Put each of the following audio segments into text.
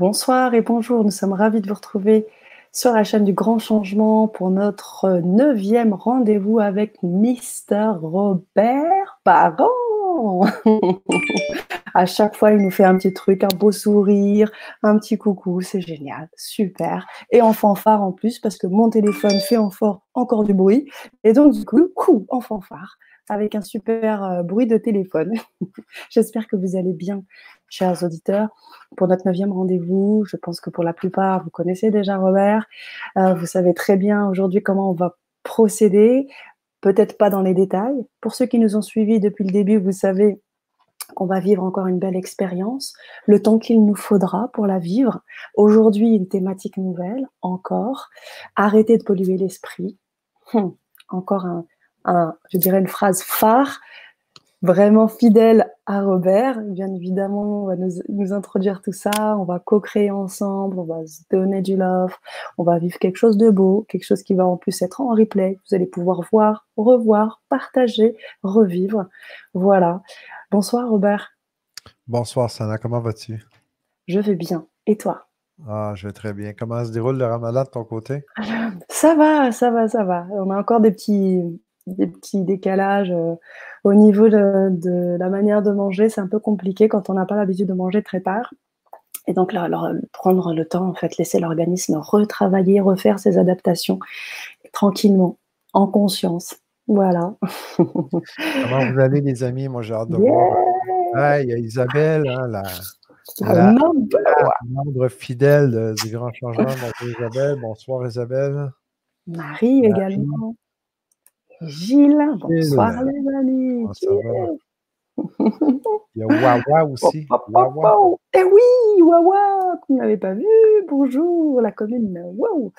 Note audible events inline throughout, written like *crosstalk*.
Bonsoir et bonjour, nous sommes ravis de vous retrouver sur la chaîne du Grand Changement pour notre neuvième rendez-vous avec Mister Robert Parent. à chaque fois, il nous fait un petit truc, un beau sourire, un petit coucou, c'est génial, super. Et en fanfare en plus, parce que mon téléphone fait encore du bruit. Et donc, du coup, coup, en fanfare avec un super euh, bruit de téléphone. *laughs* J'espère que vous allez bien, chers auditeurs. Pour notre neuvième rendez-vous, je pense que pour la plupart, vous connaissez déjà Robert. Euh, vous savez très bien aujourd'hui comment on va procéder. Peut-être pas dans les détails. Pour ceux qui nous ont suivis depuis le début, vous savez qu'on va vivre encore une belle expérience, le temps qu'il nous faudra pour la vivre. Aujourd'hui, une thématique nouvelle, encore. Arrêtez de polluer l'esprit. Hum, encore un, je dirais une phrase phare, vraiment fidèle à Robert. Bien évidemment, on va nous, introduire tout ça, on va co-créer ensemble, on va se donner du love, on va vivre quelque chose de beau, quelque chose qui va en plus être en replay. Vous allez pouvoir voir, revoir, partager, revivre. Voilà. Bonsoir Robert. Bonsoir Sana, comment vas-tu? Je vais bien. Et toi? Ah, je vais très bien. Comment se déroule le ramadan de ton côté? Ça va, ça va, ça va. On a encore des petits, des petits décalages euh, au niveau de, la manière de manger. C'est un peu compliqué quand on n'a pas l'habitude de manger très tard. Et donc, là, prendre le temps, en fait, laisser l'organisme retravailler, refaire ses adaptations tranquillement, en conscience. Voilà. Comment vous allez, les amis? Moi, j'ai hâte de voir. il y a Isabelle, hein, la, la, membre fidèle du Grand Changement. Bonjour Isabelle. Bonsoir Isabelle. Marie également. Gilles, bonsoir les amis. Il y a Wawa *laughs* aussi. Wawa. Eh oui, Wawa, qu'on n'avait pas vu? Bonjour, la commune. Wow.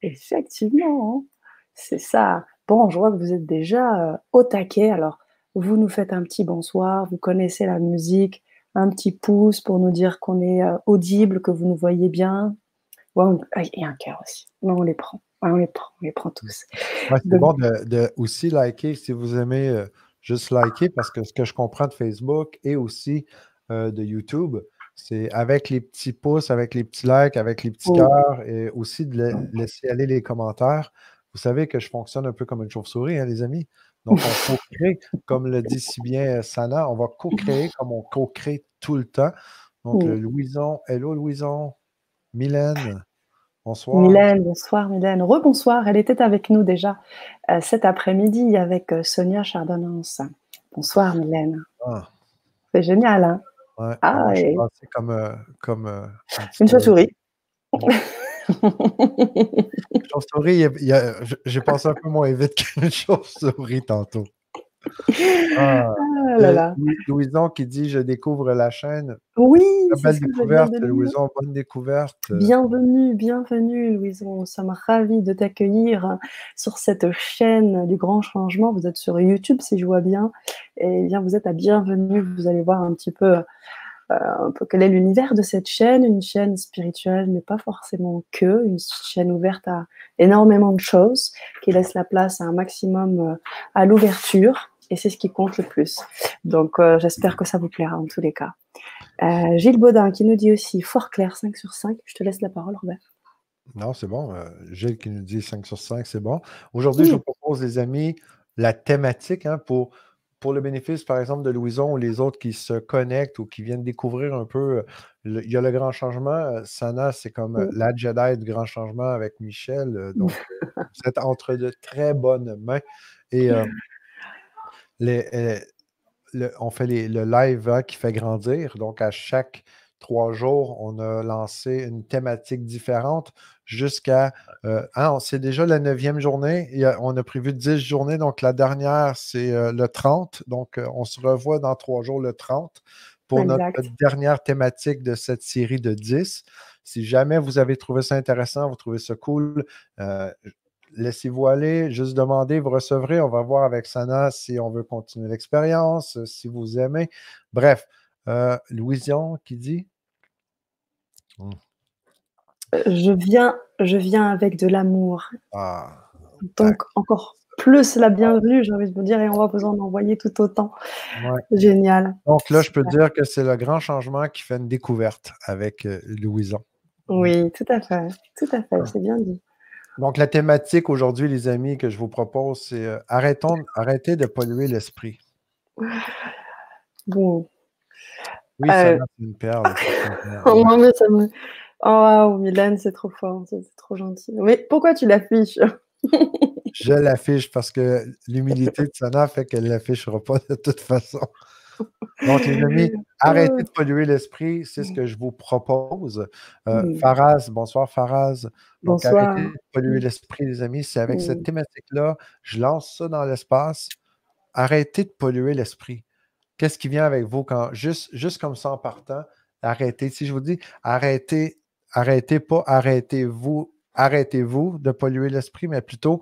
Effectivement, hein. c'est ça. Bon, je vois que vous êtes déjà euh, au taquet. Alors, vous nous faites un petit bonsoir, vous connaissez la musique, un petit pouce pour nous dire qu'on est euh, audible, que vous nous voyez bien. Ah, a un cœur aussi. Non, on les prend on les prend, on les prend tous. c'est bon de, aussi liker si vous aimez euh, juste liker parce que ce que je comprends de Facebook et aussi euh, de YouTube, c'est avec les petits pouces, avec les petits likes, avec les petits oh. cœurs et aussi de laisser aller les commentaires. Vous savez que je fonctionne un peu comme une chauve-souris, hein, les amis. Donc, on *laughs* co-crée, comme le dit si bien Sana, on va co-créer comme on co-crée tout le temps. Donc, Louison, hello Louison, Mylène, Bonsoir. Mylène, bonsoir Mylène. Rebonsoir, elle était avec nous déjà euh, cet après-midi avec euh, Sonia Chardonnance. Bonsoir Mylène. Ah. C'est génial, hein? Ouais, ah, C'est comme, euh, comme une chauve-souris. chauve-souris, j'ai pensé un peu moins vite *laughs* qu'une chauve-souris tantôt. Ah, ah là Louison qui dit Je découvre la chaîne. Oui, belle découverte, Louison, bonne découverte. Bienvenue, bienvenue, Louison. Nous sommes ravis de t'accueillir sur cette chaîne du Grand Changement. Vous êtes sur YouTube, si je vois bien. Et bien, vous êtes à bienvenue. Vous allez voir un petit peu. Euh, un peu quel est l'univers de cette chaîne, une chaîne spirituelle, mais pas forcément que, une chaîne ouverte à énormément de choses, qui laisse la place à un maximum euh, à l'ouverture et c'est ce qui compte le plus. Donc, euh, j'espère que ça vous plaira en tous les cas. Euh, Gilles Baudin qui nous dit aussi fort clair 5 sur 5. Je te laisse la parole, Robert. Non, c'est bon. Euh, Gilles qui nous dit 5 sur 5, c'est bon. Aujourd'hui, je vous propose, les amis, la thématique hein, pour, pour le bénéfice, par exemple, de Louison ou les autres qui se connectent ou qui viennent découvrir un peu. il y a le grand changement. Sana, c'est comme la Jedi du grand changement avec Michel. donc, *laughs* vous êtes entre de très bonnes mains. Et euh, on fait le live hein, qui fait grandir. Donc, à chaque trois jours, on a lancé une thématique différente jusqu'à. Euh, hein, c'est déjà la neuvième journée. on a prévu dix journées. Donc, la dernière, c'est euh, le 30. Donc, on se revoit dans trois jours le 30 pour notre dernière thématique de cette série de 10. Si jamais vous avez trouvé ça intéressant, vous trouvez ça cool, laissez-vous aller, juste demandez, vous recevrez. On va voir avec Sana si on veut continuer l'expérience, euh, si vous aimez. Bref, euh, Louision qui dit? Hmm. euh, Je viens, je viens avec de l'amour. Ah, Donc, encore, plus la bienvenue, j'ai envie de vous dire, et on va vous en envoyer tout autant. Génial. Donc là, je peux dire que c'est le grand changement qui fait une découverte avec euh, Louison. Oui, tout à fait. Tout à fait, c'est bien dit. Donc, la thématique aujourd'hui, les amis, que je vous propose, c'est euh, arrêtons, arrêtez de polluer l'esprit. Bon. Oui, ça euh... c'est une perle. *laughs* oh, non, mais ça me... Oh, wow, Mylène, c'est trop fort, c'est trop gentil. Mais pourquoi tu l'affiches? Je l'affiche parce que l'humilité de Sana fait qu'elle ne l'affichera pas de toute façon. Donc, les *laughs* amis, arrêtez de polluer l'esprit, c'est ce que je vous propose. Euh, Faraz, bonsoir Faraz. Donc, arrêtez de polluer l'esprit, les amis. C'est avec cette thématique-là, je lance ça dans l'espace. Arrêtez de polluer l'esprit. Qu'est-ce qui vient avec vous quand, juste, juste comme ça en partant, arrêtez? Si je vous dis arrêtez, arrêtez pas, arrêtez-vous, arrêtez-vous de polluer l'esprit, mais plutôt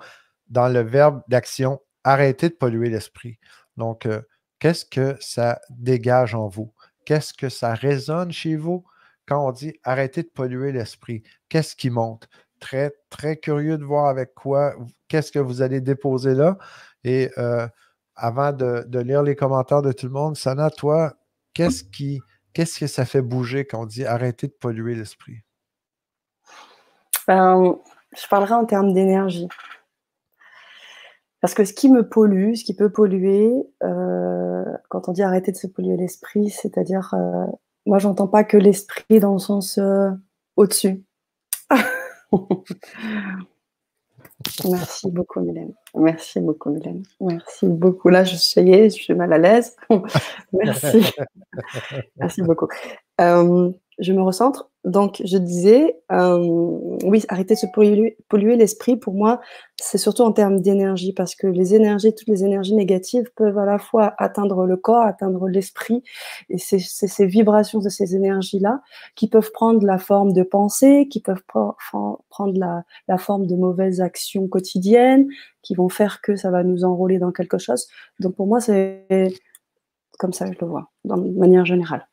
dans le verbe d'action, arrêtez de polluer l'esprit. Donc, euh, qu'est-ce que ça dégage en vous? Qu'est-ce que ça résonne chez vous quand on dit arrêtez de polluer l'esprit? Qu'est-ce qui monte? Très, très curieux de voir avec quoi, qu'est-ce que vous allez déposer là. Et euh, avant de, lire les commentaires de tout le monde, Sana, toi, qu'est-ce qui, qu'est-ce que ça fait bouger quand on dit arrêter de polluer l'esprit? Ben, je parlerai en termes d'énergie. Parce que ce qui me pollue, ce qui peut polluer, euh, quand on dit arrêter de se polluer l'esprit, c'est-à-dire, euh, moi, j'entends pas que l'esprit dans le sens euh, au-dessus. *laughs* Merci beaucoup, Mylène. Merci beaucoup, Mylène. Merci beaucoup. Là, je suis, je suis mal à l'aise. *laughs* Merci. *laughs* Merci beaucoup. Je me recentre. Donc, je disais, euh, oui, arrêter de se polluer, l'esprit, pour moi, c'est surtout en termes d'énergie, parce que les énergies, toutes les énergies négatives peuvent à la fois atteindre le corps, atteindre l'esprit, et c'est ces vibrations de ces énergies-là qui peuvent prendre la forme de pensée, qui peuvent prendre la, la forme de mauvaises actions quotidiennes, qui vont faire que ça va nous enrôler dans quelque chose. Donc, pour moi, c'est comme ça que je le vois, de manière générale.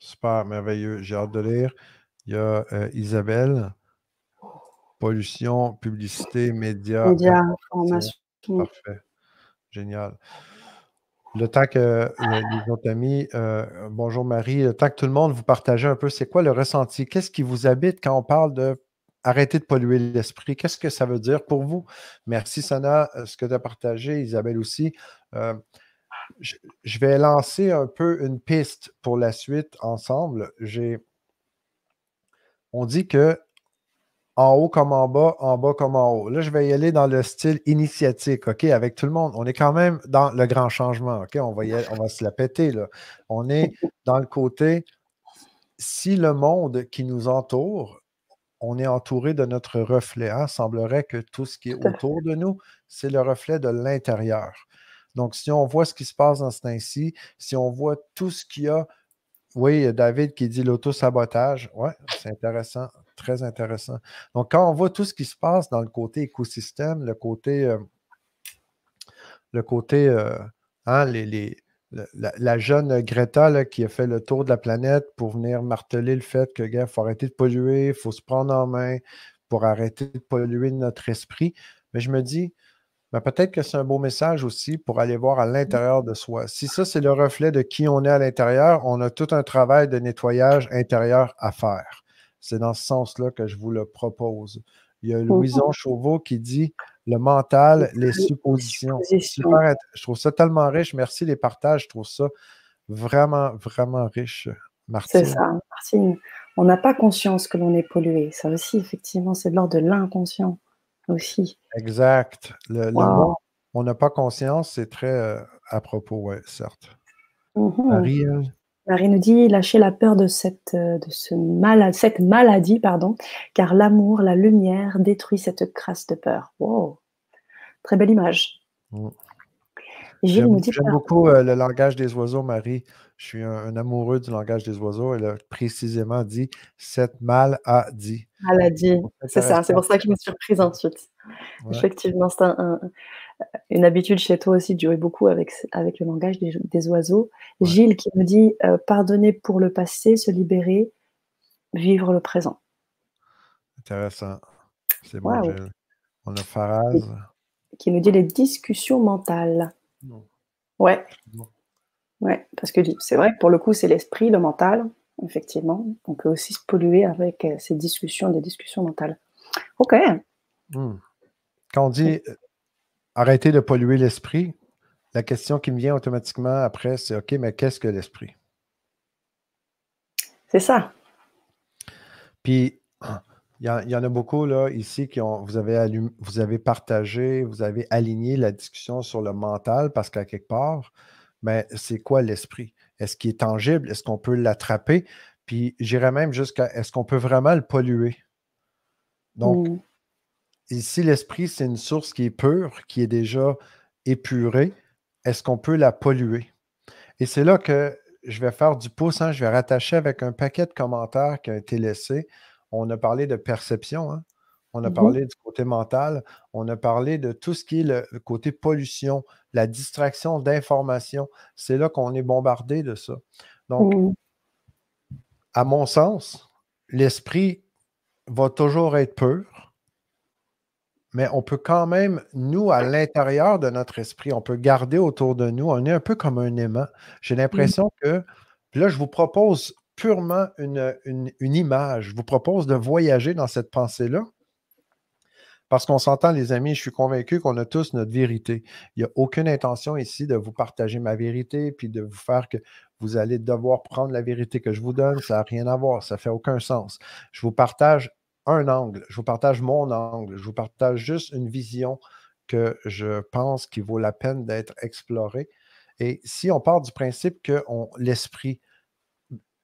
Super, merveilleux. J'ai hâte de lire. Il y a euh, Isabelle. Pollution, publicité, médias. Médias, information. Parfait. Génial. Le temps que euh, les autres amis, euh, bonjour Marie, le temps que tout le monde vous partagez un peu, c'est quoi le ressenti? Qu'est-ce qui vous habite quand on parle de arrêter de polluer l'esprit? Qu'est-ce que ça veut dire pour vous? Merci Sana, ce que tu as partagé, Isabelle aussi je, vais lancer un peu une piste pour la suite ensemble. on dit que en haut comme en bas, en bas comme en haut. Là, je vais y aller dans le style initiatique, OK, avec tout le monde. On est quand même dans le grand changement, OK? On va, on va se la péter, là. On est *laughs* dans le côté, si le monde qui nous entoure, on est entouré de notre reflet, hein, semblerait que tout ce qui est autour de nous, c'est le reflet de l'intérieur. Donc, si on voit ce qui se passe dans ce temps-ci, si on voit tout ce qu'il y a, oui, David qui dit l'auto-sabotage, oui, c'est intéressant, très intéressant. Donc, quand on voit tout ce qui se passe dans le côté écosystème, le côté, euh, le côté, euh, hein, la, jeune Greta qui a fait le tour de la planète pour venir marteler le fait que, gars, il faut arrêter de polluer, il faut se prendre en main pour arrêter de polluer notre esprit. Mais je me dis, mais peut-être que c'est un beau message aussi pour aller voir à mmh. l'intérieur de soi. Si ça, c'est le reflet de qui on est à l'intérieur, on a tout un travail de nettoyage intérieur à faire. C'est dans ce sens-là que je vous le propose. Il y a mmh Louison Chauveau qui dit le mental, les suppositions. Je trouve ça tellement riche. Merci les partages. Je trouve ça vraiment, vraiment riche. Martine. C'est ça, Martine. On n'a pas conscience que l'on est pollué. Ça aussi, effectivement, c'est de l'ordre de l'inconscient aussi. Exact. Le, on n'a pas conscience, c'est très euh, à propos, oui, certes. Mmh Marie, Marie nous dit lâcher la peur de cette, euh, de ce mal, cette maladie, pardon, car l'amour, la lumière détruit cette crasse de peur. Wow. Très belle image. Mmh. J'aime beaucoup euh, le langage des oiseaux, Marie. Je suis un, amoureux du langage des oiseaux. Elle a précisément dit cette maladie. Maladie, c'est ça. C'est pour ça que je me suis reprise ensuite. Effectivement, c'est une habitude chez toi aussi de jouer beaucoup avec, avec le langage des, oiseaux. Gilles qui me dit euh, pardonner pour le passé, se libérer, vivre le présent. Intéressant. C'est bon, Gilles. On a Faraz. qui nous dit les discussions mentales. Ouais. Ouais, parce que c'est vrai que pour le coup, c'est l'esprit, le mental, effectivement. On peut aussi se polluer avec euh, ces discussions, des discussions mentales. OK. Hmm. Quand on dit euh, arrêter de polluer l'esprit, la question qui me vient automatiquement après, c'est OK, mais qu'est-ce que l'esprit? C'est ça. Puis, il y, en a beaucoup là, ici qui ont, vous avez, vous avez partagé, vous avez aligné la discussion sur le mental parce qu'à quelque part, mais ben, c'est quoi l'esprit? Est-ce qu'il est tangible? Est-ce qu'on peut l'attraper? Puis j'irais même jusqu'à est-ce qu'on peut vraiment le polluer? Donc, ici, l'esprit, c'est une source qui est pure, qui est déjà épurée. Est-ce qu'on peut la polluer? Et c'est là que je vais faire du pouce, hein, je vais rattacher avec un paquet de commentaires qui ont été laissés on a parlé de perception, hein. on a mmh parlé du côté mental, on a parlé de tout ce qui est le, côté pollution, la distraction d'informations. C'est là qu'on est bombardé de ça. Donc, mmh. à mon sens, l'esprit va toujours être pur, mais on peut quand même, nous, à l'intérieur de notre esprit, on peut garder autour de nous, on est un peu comme un aimant. J'ai mmh. l'impression que, là, je vous propose purement une, image. Je vous propose de voyager dans cette pensée-là. Parce qu'on s'entend, les amis, je suis convaincu qu'on a tous notre vérité. Il n'y a aucune intention ici de vous partager ma vérité, puis de vous faire que vous allez devoir prendre la vérité que je vous donne. Ça n'a rien à voir, ça ne fait aucun sens. Je vous partage un angle, je vous partage mon angle, je vous partage juste une vision que je pense qu'il vaut la peine d'être explorée. Et si on part du principe que l'esprit,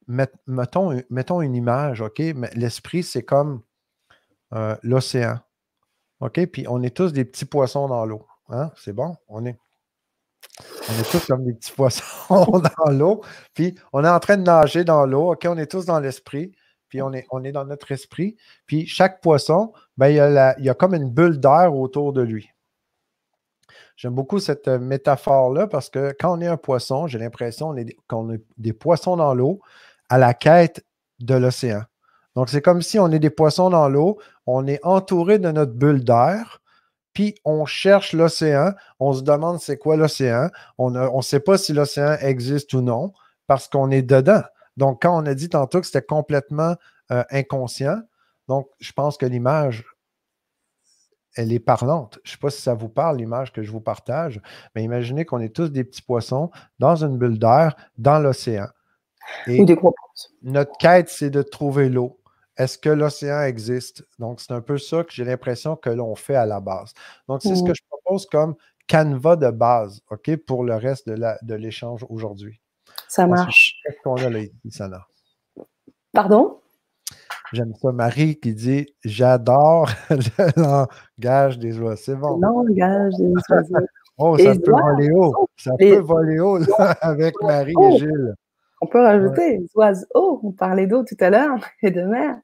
mettons, une image, OK? L'esprit, c'est comme euh, l'océan. OK? Puis on est tous des petits poissons dans l'eau. Hein? C'est bon? On est, est tous comme des petits *laughs* poissons dans l'eau. Puis on est en train de nager dans l'eau. OK? On est tous dans l'esprit. Puis on est, est dans notre esprit. Puis chaque poisson, ben, il, y a comme une bulle d'air autour de lui. J'aime beaucoup cette euh, métaphore-là parce que quand on est un poisson, j'ai l'impression qu'on est des poissons dans l'eau, à la quête de l'océan. Donc, c'est comme si on est des poissons dans l'eau, on est entouré de notre bulle d'air, puis on cherche l'océan, on se demande c'est quoi l'océan, on ne sait pas si l'océan existe ou non, parce qu'on est dedans. Donc, quand on a dit tantôt que c'était complètement euh, inconscient, donc je pense que l'image, elle est parlante. Je ne sais pas si ça vous parle, l'image que je vous partage, mais imaginez qu'on est tous des petits poissons dans une bulle d'air, dans l'océan. Et Notre quête, c'est de trouver l'eau. Est-ce que l'océan existe? Donc, c'est un peu ça que j'ai l'impression que l'on fait à la base. Donc, c'est ce mmh. que je propose comme canevas de base, OK, pour le reste de l'échange de aujourd'hui. Ça marche. Qu'est-ce qu'on a là, Sana? Pardon? J'aime ça. Marie qui dit J'adore *laughs* le langage des oiseaux. C'est bon. Le langage des oiseaux. *laughs* oh, ça peut voler haut. Ça peut voler haut avec Marie et Gilles. On peut rajouter les oiseaux. On parlait d'eau tout à l'heure et de mer.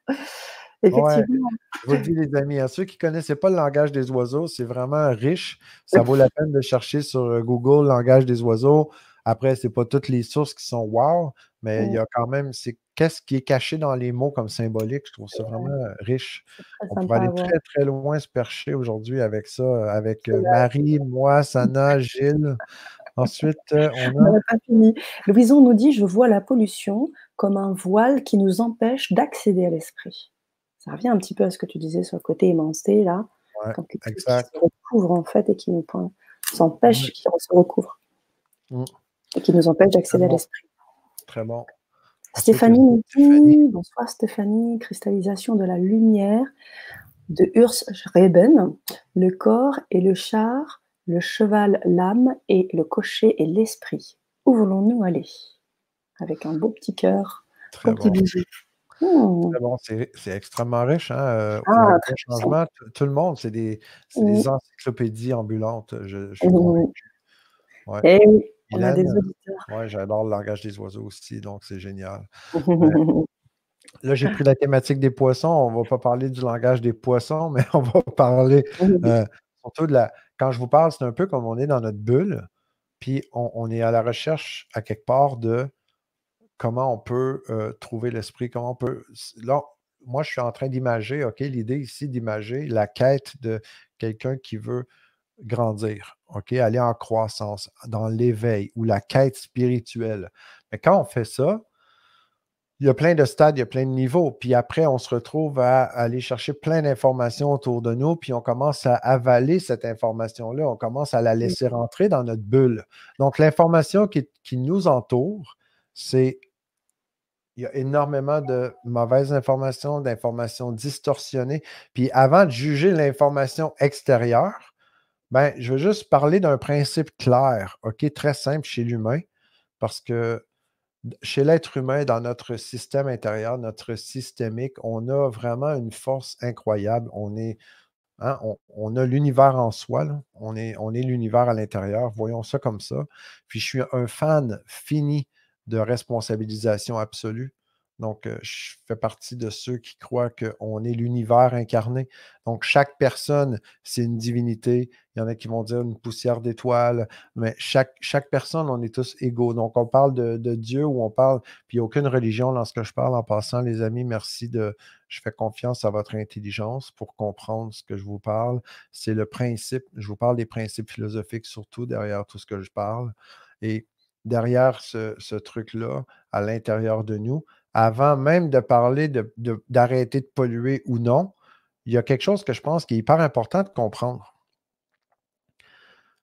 Effectivement. Je vous dis, les amis, à ceux qui ne connaissaient pas le langage des oiseaux, c'est vraiment riche. Ça vaut la peine de chercher sur euh, Google langage des oiseaux. Après, ce n'est pas toutes les sources qui sont wow, mais il y a quand même, c'est qu'est-ce qui est caché dans les mots comme symbolique? Je trouve ça vraiment euh, riche. On peut aller très, très loin se percher aujourd'hui avec ça, avec euh, Marie, moi, Sana, Gilles. Ensuite, euh, on a. pas fini. Louison nous dit Je vois la pollution comme un voile qui nous empêche d'accéder à l'esprit. Ça revient un petit peu à ce que tu disais sur le côté émancé, là. Ouais, quand quelque chose qui se recouvre, en fait, et qui nous empêche, qui se recouvre. Mmh. Et qui nous empêche d'accéder à l'esprit. Très bon. Stéphanie dit Bonsoir Stéphanie, cristallisation de la lumière de Urs Reben, le corps et le char le cheval l'âme et le cocher est l'esprit. Où voulons-nous aller? Avec un beau petit cœur, un petit bisou. Hmm. c'est extrêmement riche. Hein? Euh, ah, changement, tout le monde, c'est des, des, encyclopédies ambulantes. Je, je ouais. Et oui, on a des auditeurs. Oui, j'adore le langage des oiseaux aussi, donc c'est génial. *laughs* là, j'ai pris la thématique des poissons. On ne va pas parler du langage des poissons, *laughs* mais on va parler euh, surtout de la, quand je vous parle, c'est un peu comme on est dans notre bulle, puis on, est à la recherche à quelque part de comment on peut euh, trouver l'esprit, comment on peut. Là, moi, je suis en train d'imager, OK, l'idée ici d'imager la quête de quelqu'un qui veut grandir, OK? Aller en croissance, dans l'éveil ou la quête spirituelle. Mais quand on fait ça, il y a plein de stades, il y a plein de niveaux. Puis après, on se retrouve à aller chercher plein d'informations autour de nous, puis on commence à avaler cette information-là, on commence à la laisser rentrer dans notre bulle. Donc, l'information qui, nous entoure, c'est il y a énormément de mauvaises informations, d'informations distorsionnées. Puis avant de juger l'information extérieure, ben, je veux juste parler d'un principe clair, OK, très simple chez l'humain, parce que chez l'être humain, dans notre système intérieur, notre systémique, on a vraiment une force incroyable. On est, hein, on, a l'univers en soi, on est, on est l'univers à l'intérieur. Voyons ça comme ça. Puis je suis un fan fini de responsabilisation absolue. Donc, je fais partie de ceux qui croient qu'on est l'univers incarné. Donc, chaque personne, c'est une divinité. Il y en a qui vont dire une poussière d'étoiles, mais chaque, chaque personne, on est tous égaux. Donc, on parle de, Dieu ou on parle, puis aucune religion lorsque je parle en passant, les amis, merci de, je fais confiance à votre intelligence pour comprendre ce que je vous parle. C'est le principe, je vous parle des principes philosophiques surtout derrière tout ce que je parle. Et derrière ce, ce truc-là, à l'intérieur de nous, avant même de parler d'arrêter de, polluer ou non, il y a quelque chose que je pense qui est hyper important de comprendre.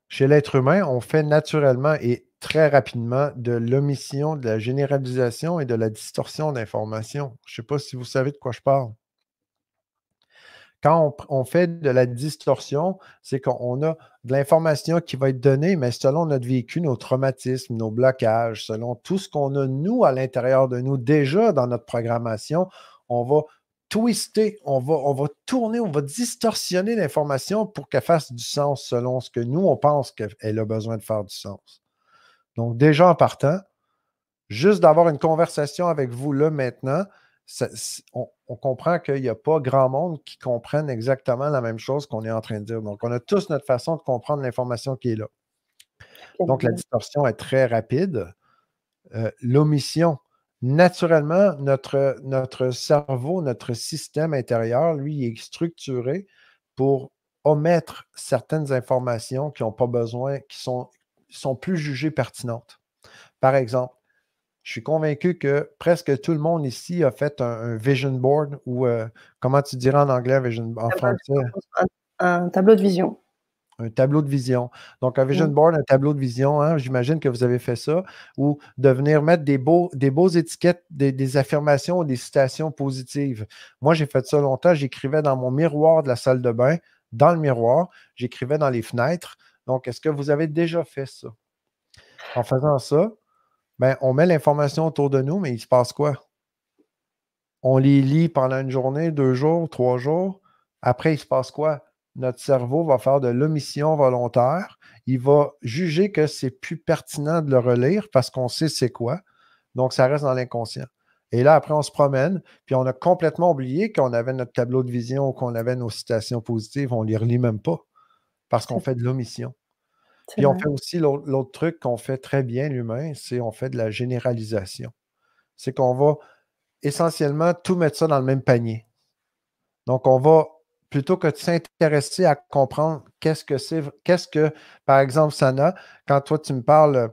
Chez l'être humain, on fait naturellement et très rapidement de l'omission, de la généralisation et de la distorsion d'informations. Je ne sais pas si vous savez de quoi je parle. Quand on, fait de la distorsion, c'est qu'on a de l'information qui va être donnée, mais selon notre vécu, nos traumatismes, nos blocages, selon tout ce qu'on a, nous, à l'intérieur de nous, déjà dans notre programmation, on va twister, on va, on va tourner, on va distorsionner l'information pour qu'elle fasse du sens selon ce que nous, on pense qu'elle a besoin de faire du sens. Donc, déjà en partant, juste d'avoir une conversation avec vous là maintenant, on, comprend qu'il n'y a pas grand monde qui comprenne exactement la même chose qu'on est en train de dire. Donc, on a tous notre façon de comprendre l'information qui est là. Donc, la distorsion est très rapide. Euh, l'omission, naturellement, notre, notre cerveau, notre système intérieur, lui, est structuré pour omettre certaines informations qui n'ont pas besoin, qui sont, sont plus jugées pertinentes. Par exemple, je suis convaincu que presque tout le monde ici a fait un, vision board ou euh, comment tu dirais en anglais, vision, en français? Un, tableau de vision. Un tableau de vision. Donc, un vision board, un tableau de vision, hein, j'imagine que vous avez fait ça, ou de venir mettre des beaux, des beaux étiquettes, des, affirmations ou des citations positives. Moi, j'ai fait ça longtemps. J'écrivais dans mon miroir de la salle de bain, dans le miroir, j'écrivais dans les fenêtres. Donc, est-ce que vous avez déjà fait ça? En faisant ça, ben, on met l'information autour de nous, mais il se passe quoi? On les lit pendant une journée, deux jours, trois jours. Après, il se passe quoi? Notre cerveau va faire de l'omission volontaire. Il va juger que c'est plus pertinent de le relire parce qu'on sait c'est quoi. Donc, ça reste dans l'inconscient. Et là, après, on se promène, puis on a complètement oublié qu'on avait notre tableau de vision ou qu'on avait nos citations positives. On ne les relit même pas parce qu'on *laughs* fait de l'omission. Puis on fait aussi l'autre truc qu'on fait très bien, l'humain, c'est on fait de la généralisation. C'est qu'on va essentiellement tout mettre ça dans le même panier. Donc, on va, plutôt que de s'intéresser à comprendre qu'est-ce que c'est, qu'est-ce que, par exemple, Sana, quand toi tu me parles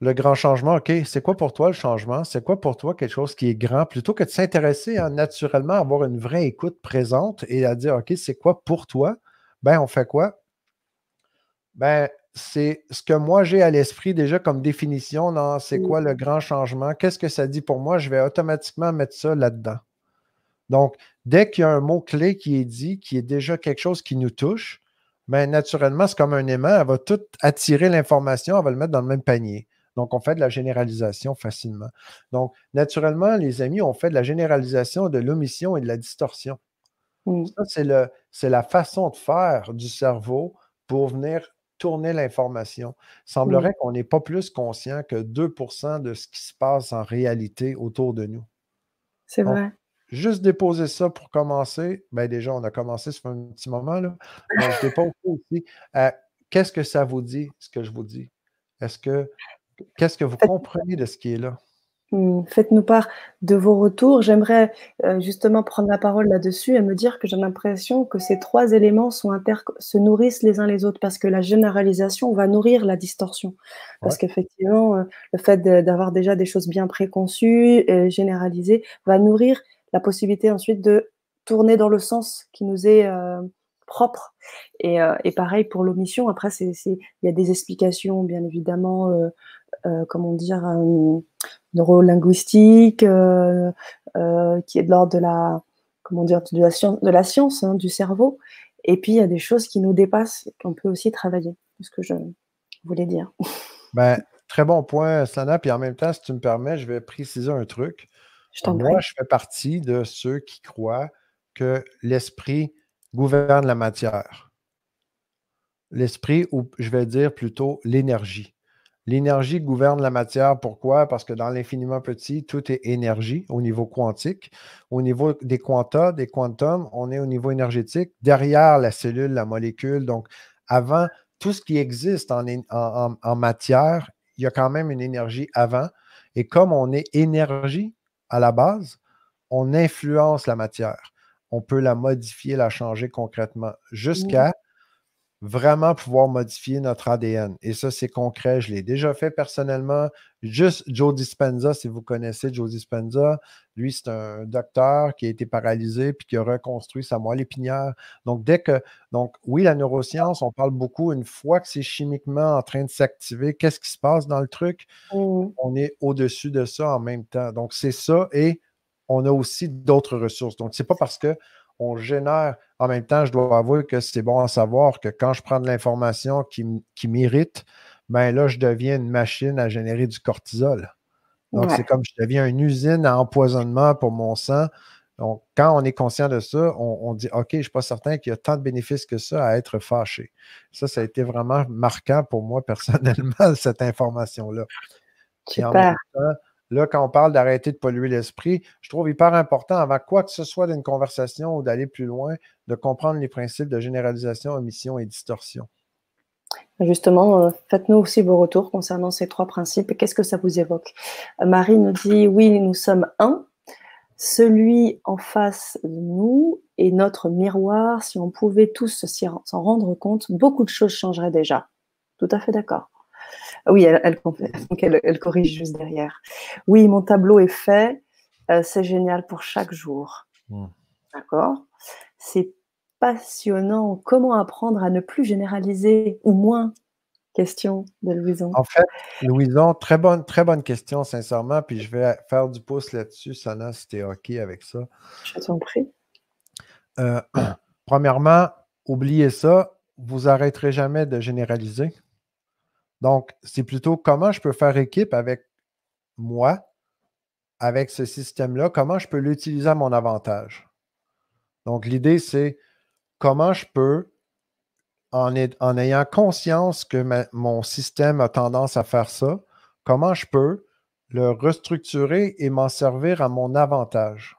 le grand changement, OK, c'est quoi pour toi le changement? C'est quoi pour toi quelque chose qui est grand? Plutôt que de s'intéresser à naturellement avoir une vraie écoute présente et à dire, OK, c'est quoi pour toi? Ben, on fait quoi? Ben, c'est ce que moi j'ai à l'esprit déjà comme définition dans c'est quoi le grand changement, qu'est-ce que ça dit pour moi, je vais automatiquement mettre ça là-dedans. Donc, dès qu'il y a un mot-clé qui est dit, qui est déjà quelque chose qui nous touche, ben, naturellement, c'est comme un aimant, elle va tout attirer l'information, elle va le mettre dans le même panier. Donc, on fait de la généralisation facilement. Donc, naturellement, les amis, on fait de la généralisation de l'omission et de la distorsion. Ça, c'est la façon de faire du cerveau pour venir tourner l'information. Il semblerait qu'on n'est pas plus conscient que 2% de ce qui se passe en réalité autour de nous. C'est vrai. Juste déposer ça pour commencer. Bien, déjà, on a commencé, ça fait un petit moment. Là. Je dépose aussi. Euh, qu'est-ce que ça vous dit, ce que je vous dis? Est-ce que qu'est-ce que vous comprenez de ce qui est là? Faites-nous part de vos retours. J'aimerais, heu, justement prendre la parole là-dessus et me dire que j'ai l'impression que ces 3 éléments sont inter se nourrissent les uns les autres parce que la généralisation va nourrir la distorsion. Parce Ouais. qu'effectivement, heu, le fait de d'avoir déjà des choses bien préconçues et généralisées va nourrir la possibilité ensuite de tourner dans le sens qui nous est, heu, propre et pareil pour l'omission. Après il y a des explications bien évidemment, comment dire? Hem, neurolinguistiques, heu heu, qui est de l'ordre de la comment dire? De la science de la science, hein, du cerveau et puis il y a des choses qui nous dépassent, qu'on peut aussi travailler. C'est ce que je voulais dire. *laughs* Ben, très bon point, Sana. Puis en même temps, si tu me permets, je vais préciser un truc. Je Moi, je fais partie de ceux qui croient que l'esprit gouverne la matière. L'esprit, ou je vais dire plutôt l'énergie. L'énergie gouverne la matière. Pourquoi? Parce que dans l'infiniment petit, tout est énergie au niveau quantique. Au niveau des quantas, des quantums, on est au niveau énergétique. Derrière la cellule, la molécule, donc avant, tout ce qui existe en, matière, il y a quand même une énergie avant. Et comme on est énergie à la base, on influence la matière. On peut la modifier, la changer concrètement jusqu'à vraiment pouvoir modifier notre ADN. Et ça, c'est concret. Je l'ai déjà fait personnellement. Juste Joe Dispenza, si vous connaissez Joe Dispenza, lui, c'est un docteur qui a été paralysé puis qui a reconstruit sa moelle épinière. Donc, dès que. Donc, oui, la neuroscience, on parle beaucoup. Une fois que c'est chimiquement en train de s'activer, qu'est-ce qui se passe dans le truc? Mmh. On est au-dessus de ça en même temps. Donc, c'est ça. Et on a aussi d'autres ressources. Donc, c'est pas parce que on génère. En même temps, je dois avouer que c'est bon à savoir que quand je prends de l'information qui, qui m'irrite, ben là, je deviens une machine à générer du cortisol. Donc, Ouais. c'est comme je deviens une usine à empoisonnement pour mon sang. Donc, quand on est conscient de ça, on, on dit OK, je ne suis pas certain qu'il y a tant de bénéfices que ça à être fâché. Ça, ça a été vraiment marquant pour moi *laughs* personnellement, cette information-là. En même temps, là, quand on parle d'arrêter de polluer l'esprit, je trouve hyper important, avant quoi que ce soit d'une conversation ou d'aller plus loin, de comprendre les principes de généralisation, omission et distorsion. Justement, euh, faites-nous aussi vos retours concernant ces trois principes et qu'est-ce que ça vous évoque? Euh, Marie nous dit: «Oui, nous sommes un. Celui en face de nous est notre miroir. Si on pouvait tous s'en rendre compte, beaucoup de choses changeraient déjà». Tout à fait d'accord. Oui, elle elle complè donc elle elle corrige juste derrière. «Oui, mon tableau est fait, heu, c'est génial pour chaque jour». Mmh. D'accord? C'est passionnant. Comment apprendre à ne plus généraliser ou moins? Question de Louison. En fait, Louison, très bonne, très bonne question, sincèrement. Puis je vais faire du pouce là-dessus, Sana, si tu es OK avec ça. Je t'en prie. Euh, *clears throat* premièrement, oubliez ça, vous arrêterez jamais de généraliser. Donc, c'est plutôt comment je peux faire équipe avec moi, avec ce système-là, comment je peux l'utiliser à mon avantage. Donc, l'idée, c'est comment je peux, en, ayant conscience que mon système a tendance à faire ça, comment je peux le restructurer et m'en servir à mon avantage.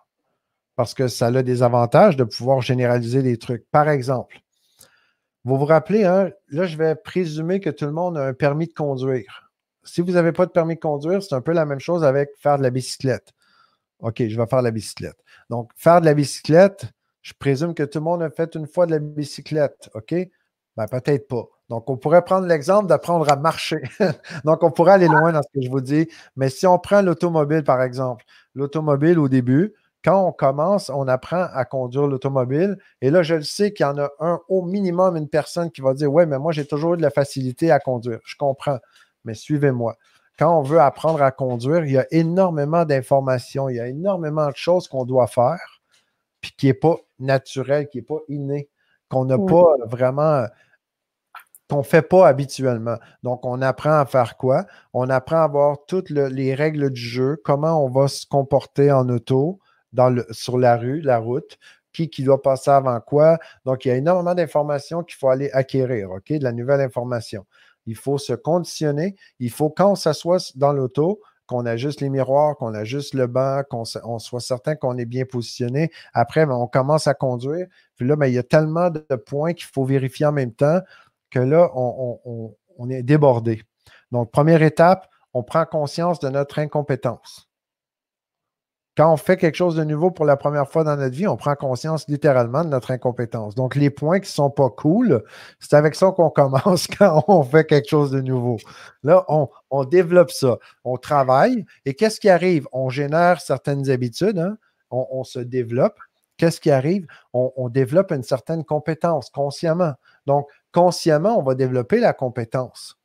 Parce que ça a des avantages de pouvoir généraliser des trucs. Par exemple, vous vous rappelez, hein, là, je vais présumer que tout le monde a un permis de conduire. Si vous n'avez pas de permis de conduire, c'est un peu la même chose avec faire de la bicyclette. OK, je vais faire de la bicyclette. Donc, faire de la bicyclette, je présume que tout le monde a fait une fois de la bicyclette. OK? Ben, peut-être pas. Donc, on pourrait prendre l'exemple d'apprendre à marcher. *laughs* Donc, on pourrait aller loin dans ce que je vous dis. Mais si on prend l'automobile, par exemple, l'automobile au début, quand on commence, on apprend à conduire l'automobile. Et là, je le sais qu'il y en a un, au minimum, une personne qui va dire Ouais, mais moi, j'ai toujours eu de la facilité à conduire. Je comprends. Mais suivez-moi. Quand on veut apprendre à conduire, il y a énormément d'informations, il y a énormément de choses qu'on doit faire, puis qui n'est pas naturel, qui n'est pas inné, qu'on n'a Oui. pas vraiment qu'on ne fait pas habituellement. Donc, on apprend à faire quoi? On apprend à avoir toutes le- les règles du jeu, comment on va se comporter en auto, sur la rue, la route, qui, qui doit passer avant quoi. Donc, il y a énormément d'informations qu'il faut aller acquérir, OK? De la nouvelle information. Il faut se conditionner. Il faut, quand on s'assoit dans l'auto, qu'on ajuste les miroirs, qu'on ajuste le banc, qu'on soit certain qu'on est bien positionné. Après, ben, on commence à conduire. Puis là, ben, il y a tellement de points qu'il faut vérifier en même temps que là, on- on- on est débordé. Donc, première étape, on prend conscience de notre incompétence. Quand on fait quelque chose de nouveau pour la première fois dans notre vie, on prend conscience littéralement de notre incompétence. Donc, les points qui ne sont pas cool, c'est avec ça qu'on commence *laughs* quand on fait quelque chose de nouveau. Là, on, développe ça. On travaille. Et qu'est-ce qui arrive? On génère certaines habitudes. Hein? On, se développe. Qu'est-ce qui arrive? On, développe une certaine compétence consciemment. Donc, consciemment, on va développer la compétence.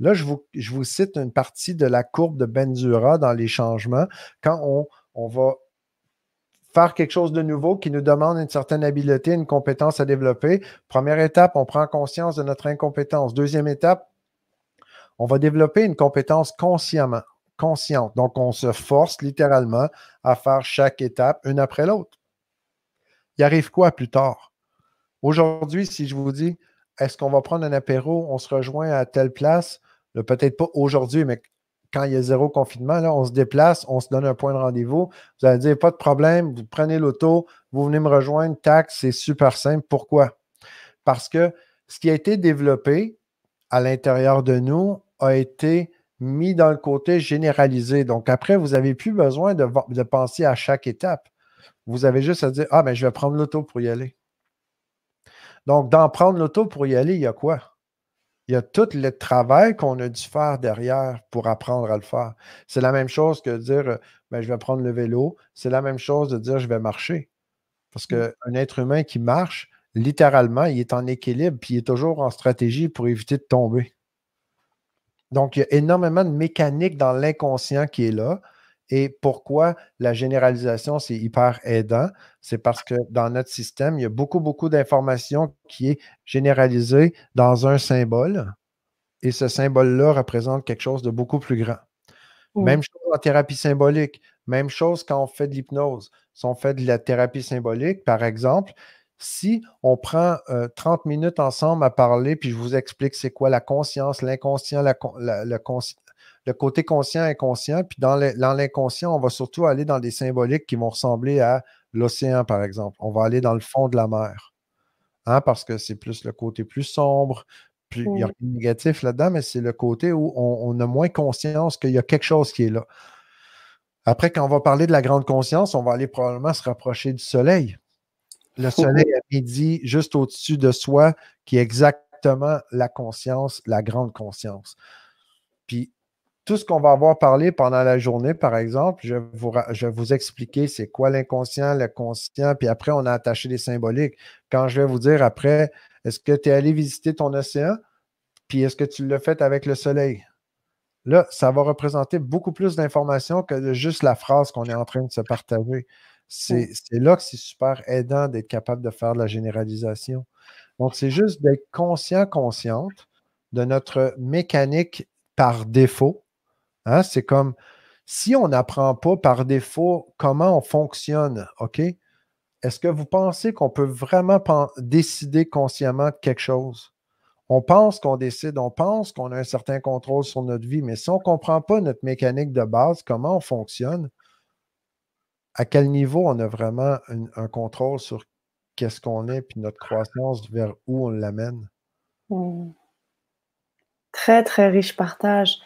Là, je vous, je vous, cite une partie de la courbe de Benzura dans les changements. Quand on, on va faire quelque chose de nouveau qui nous demande une certaine habileté, une compétence à développer. Première étape, on prend conscience de notre incompétence. Deuxième étape, on va développer une compétence consciemment, consciente. Donc, on se force littéralement à faire chaque étape une après l'autre. Il arrive quoi plus tard? Aujourd'hui, si je vous dis, est-ce qu'on va prendre un apéro, on se rejoint à telle place, peut-être pas aujourd'hui, mais quand il y a zéro confinement, là, on se déplace, on se donne un point de rendez-vous. Vous allez dire, pas de problème, vous prenez l'auto, vous venez me rejoindre, tac, c'est super simple. Pourquoi? Parce que ce qui a été développé à l'intérieur de nous a été mis dans le côté généralisé. Donc, après, vous n'avez plus besoin de, de, penser à chaque étape. Vous avez juste à dire, ah, mais ben, je vais prendre l'auto pour y aller. Donc, d'en prendre l'auto pour y aller, il y a quoi? Il y a tout le travail qu'on a dû faire derrière pour apprendre à le faire. C'est la même chose que dire euh, ben, je vais prendre le vélo. C'est la même chose de dire je vais marcher. Parce mmh. qu'un être humain qui marche, littéralement, il est en équilibre puis il est toujours en stratégie pour éviter de tomber. Donc, il y a énormément de mécanique dans l'inconscient qui est là. Et pourquoi la généralisation, c'est hyper aidant? C'est parce que dans notre système, il y a beaucoup, beaucoup d'informations qui est généralisée dans un symbole. Et ce symbole-là représente quelque chose de beaucoup plus grand. Même chose en thérapie symbolique. Même chose quand on fait de l'hypnose. Si on fait de la thérapie symbolique, par exemple, si on prend 30 euh, minutes ensemble à parler, puis je vous explique c'est quoi la conscience, l'inconscient, la, la, le côté conscient inconscient. Puis dans l'inconscient, on va surtout aller dans des symboliques qui vont ressembler à l'océan, par exemple. On va aller dans le fond de la mer. Hein, parce que c'est plus le côté plus sombre. Plus, Il n'y a rien de négatif là-dedans, mais c'est le côté où on, a moins conscience qu'il y a quelque chose qui est là. Après, quand on va parler de la grande conscience, on va aller probablement se rapprocher du soleil. Le soleil à midi, juste au-dessus de soi, qui est exactement la conscience, la grande conscience. Puis tout ce qu'on va avoir parlé pendant la journée, par exemple, je vais vous, je vous expliquer c'est quoi l'inconscient, le conscient, puis après, on a attaché des symboliques. Quand je vais vous dire après, est-ce que tu es allé visiter ton océan, puis est-ce que tu l'as fait avec le soleil? Là, ça va représenter beaucoup plus d'informations que juste la phrase qu'on est en train de se partager. C'est là que c'est super aidant d'être capable de faire de la généralisation. Donc, c'est juste d'être conscient, consciente de notre mécanique par défaut Hein, c'est comme si on n'apprend pas par défaut comment on fonctionne, OK? Est-ce que vous pensez qu'on peut vraiment décider consciemment de quelque chose? On pense qu'on décide, on pense qu'on a un certain contrôle sur notre vie, mais si on ne comprend pas notre mécanique de base, comment on fonctionne, à quel niveau on a vraiment un, contrôle sur qu'est-ce qu'on est, puis notre croissance vers où on l'amène? Mmh. Très, très riche partage.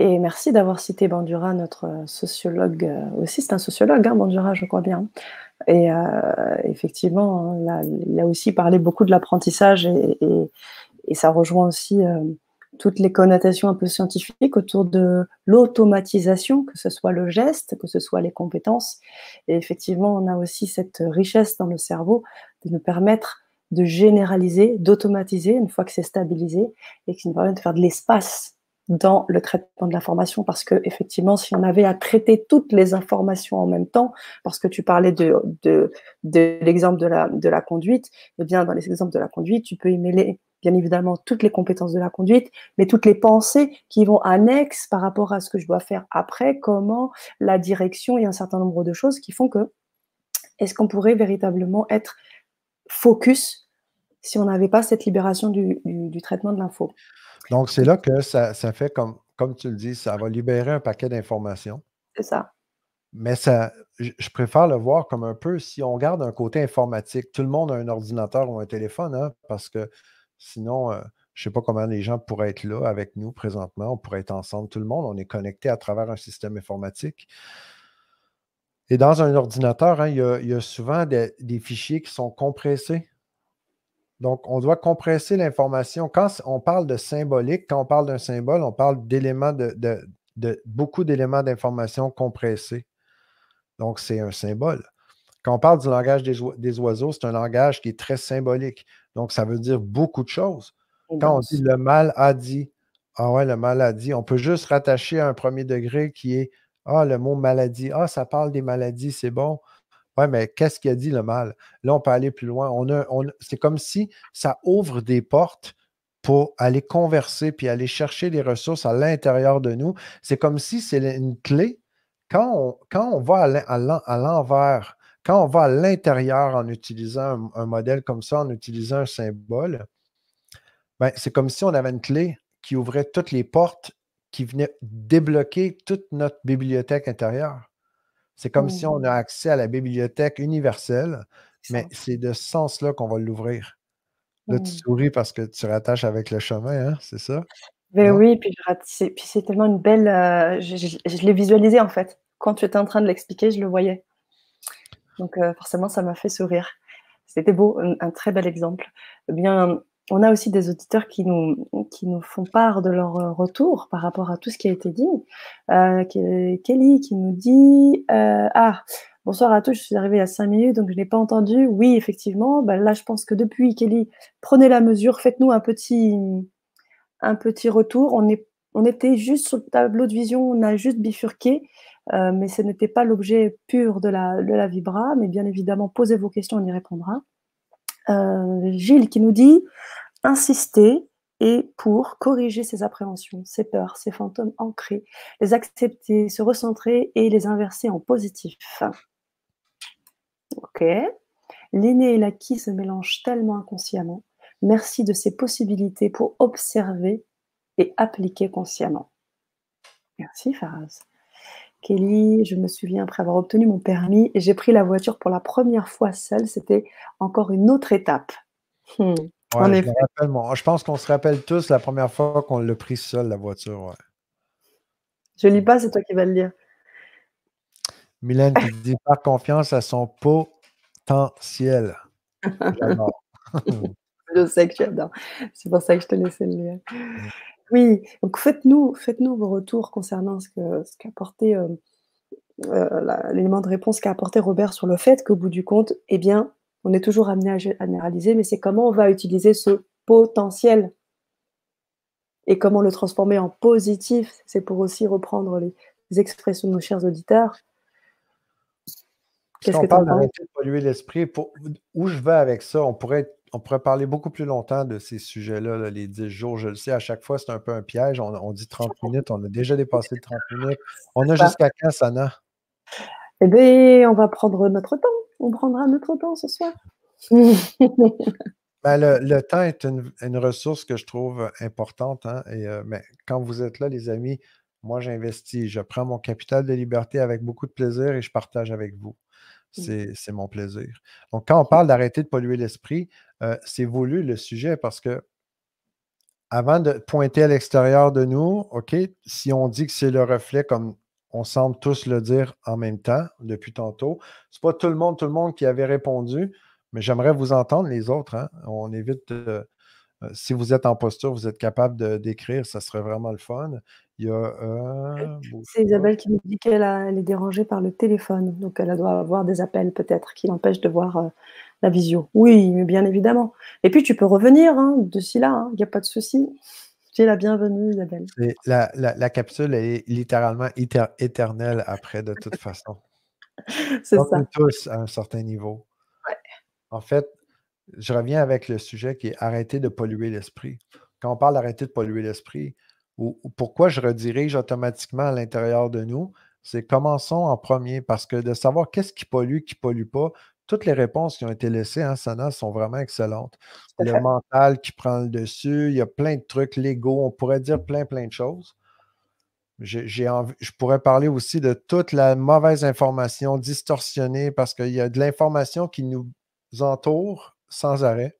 Et merci d'avoir cité Bandura, notre euh, sociologue euh, aussi. C'est un sociologue, hein, Bandura, je crois bien. Et euh, effectivement, là, il a aussi parlé beaucoup de l'apprentissage et, ça rejoint aussi toutes les connotations un peu scientifiques autour de l'automatisation, que ce soit le geste, que ce soit les compétences. Et effectivement, on a aussi cette richesse dans le cerveau de nous permettre de généraliser, d'automatiser une fois que c'est stabilisé et qui nous permet de faire de l'espace dans le traitement de l'information parce que effectivement si on avait à traiter toutes les informations en même temps parce que tu parlais de, de, de l'exemple de la, de la conduite eh bien dans les exemples de la conduite tu peux y mêler bien évidemment toutes les compétences de la conduite mais toutes les pensées qui vont annexes par rapport à ce que je dois faire après comment la direction et un certain nombre de choses qui font que est-ce qu'on pourrait véritablement être focus si on n'avait pas cette libération du, du traitement de l'info? Donc, c'est là que ça, fait comme, comme tu le dis, ça va libérer un paquet d'informations. C'est ça. Mais ça, je préfère le voir comme un peu si on garde un côté informatique. Tout le monde a un ordinateur ou un téléphone, hein, parce que sinon, euh, je ne sais pas comment les gens pourraient être là avec nous présentement. On pourrait être ensemble, tout le monde. On est connecté à travers un système informatique. Et dans un ordinateur, hein, il, y a, souvent des, fichiers qui sont compressés. Donc, on doit compresser l'information. Quand on parle de symbolique, quand on parle d'un symbole, on parle d'éléments de, de, beaucoup d'éléments d'information compressés. Donc, c'est un symbole. Quand on parle du langage des, oiseaux, c'est un langage qui est très symbolique. Donc, ça veut dire beaucoup de choses. Quand on dit le mal a dit, ah ouais, le mal a dit, on peut juste rattacher à un premier degré qui est Ah, le mot maladie. Ah, ça parle des maladies, c'est bon. Mais qu'est-ce qu'il a dit le mal? Là, on peut aller plus loin. On c'est comme si ça ouvre des portes pour aller converser puis aller chercher des ressources à l'intérieur de nous. C'est comme si c'est une clé. Quand on, quand on va à l'envers, quand on va à l'intérieur en utilisant un, modèle comme ça, en utilisant un symbole, ben, c'est comme si on avait une clé qui ouvrait toutes les portes qui venaient débloquer toute notre bibliothèque intérieure. C'est comme si on a mmh. accès à la bibliothèque universelle, mais c'est de ce sens-là qu'on va l'ouvrir. Là, tu mmh. souris parce que tu rattaches avec le chemin, hein, c'est ça? Ben oui, puis, puis c'est tellement une belle. Euh, je, l'ai visualisé en fait. Quand tu étais en train de l'expliquer, je le voyais. Donc euh, forcément, ça m'a fait sourire. C'était beau, un, très bel exemple. Bien, on a aussi des auditeurs qui nous, font part de leur retour par rapport à tout ce qui a été dit. Euh, Kelly qui nous dit Ah, Bonsoir à tous, je suis arrivée à 5 minutes, donc je n'ai pas entendu. Oui, effectivement, bah, là, je pense que depuis, Kelly, prenez la mesure, faites-nous un petit, retour. On, était juste sur le tableau de vision, on a juste bifurqué, euh, mais ce n'était pas l'objet pur de la, de la Vibra, mais bien évidemment, posez vos questions, on y répondra. Euh, Gilles qui nous dit insister et pour corriger ces appréhensions, ces peurs, ces fantômes ancrés, les accepter, se recentrer et les inverser en positif. Ok. L'inné et l'acquis se mélangent tellement inconsciemment. Merci de ces possibilités pour observer et appliquer consciemment. Merci Faraz. Kelly, je me souviens après avoir obtenu mon permis j'ai pris la voiture pour la première fois seule. C'était encore une autre étape. Hmm. je, je pense qu'on se rappelle tous la première fois qu'on l'a pris seul, la voiture. Je lis pas, c'est toi qui vas le lire. Mylène qui dit par confiance à son potentiel. *laughs* je sais que tu adores. C'est pour ça que je te laissais le lire. Oui, donc faites-nous faites vos retours concernant ce qu'a ce apporté euh, euh, l'élément de réponse qu'a apporté Robert sur le fait qu'au bout du compte, eh bien, on est toujours amené à généraliser, mais c'est comment on va utiliser ce potentiel et comment le transformer en positif. C'est pour aussi reprendre les expressions de nos chers auditeurs. Si on parle d'arrêter de polluer l'esprit, où je vais avec ça, on pourrait, on pourrait parler beaucoup plus longtemps de ces sujets-là, les 10 jours. Je le sais, à chaque fois, c'est un peu un piège. On, dit 30 *laughs* minutes, on a déjà dépassé les 30 minutes. On a jusqu'à quand, Sana? Eh bien, on va prendre notre temps. On prendra notre temps ce soir. *laughs* Ben, le, temps est une, ressource que je trouve importante. Hein, et, euh, mais quand vous êtes là, les amis, moi, j'investis. Je prends mon capital de liberté avec beaucoup de plaisir et je partage avec vous. Mmh. C'est mon plaisir. Donc, quand on parle d'arrêter de polluer l'esprit, euh, c'est voulu le sujet parce que avant de pointer à l'extérieur de nous, OK, si on dit que c'est le reflet comme on semble tous le dire en même temps depuis tantôt, c'est pas tout le monde, tout le monde qui avait répondu, mais j'aimerais vous entendre les autres. Hein. On évite de, si vous êtes en posture, vous êtes capable d'écrire, ça serait vraiment le fun. Il y a. Euh, c'est Isabelle qui nous dit qu'elle est dérangée par le téléphone, donc elle doit avoir des appels peut-être qui l'empêchent de voir euh, la visio. Oui, mais bien évidemment. Et puis tu peux revenir hein, de ci là, il n'y a pas de souci. Tu es la bienvenue, Isabelle. La, la, capsule est littéralement éternelle après, de toute façon. *laughs* C'est ça. tous à un certain niveau. En fait, je reviens avec le sujet qui est arrêter de polluer l'esprit. Quand on parle d'arrêter de polluer l'esprit, ou, pourquoi je redirige automatiquement à l'intérieur de nous, c'est commençons en premier parce que de savoir qu'est-ce qui pollue, qui ne pollue pas, toutes les réponses qui ont été laissées en Sana sont vraiment excellentes. Le mental qui prend le dessus, il y a plein de trucs légaux, on pourrait dire plein, plein de choses. J'ai je pourrais parler aussi de toute la mauvaise information distorsionnée parce qu'il y a de l'information qui nous entoure sans arrêt.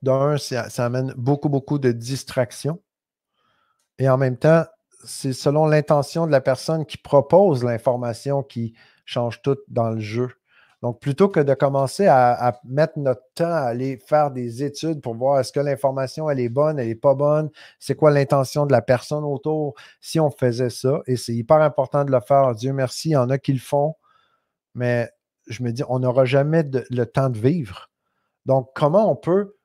D'un, ça, amène beaucoup, beaucoup de distractions. Et en même temps, c'est selon l'intention de la personne qui propose l'information qui change tout dans le jeu. Donc, plutôt que de commencer à, mettre notre temps à aller faire des études pour voir est-ce que l'information, elle est bonne, elle n'est pas bonne, c'est quoi l'intention de la personne autour, si on faisait ça, et c'est hyper important de le faire, Dieu merci, il y en a qui le font, mais je me dis, on n'aura jamais le temps de vivre. Donc, comment on peut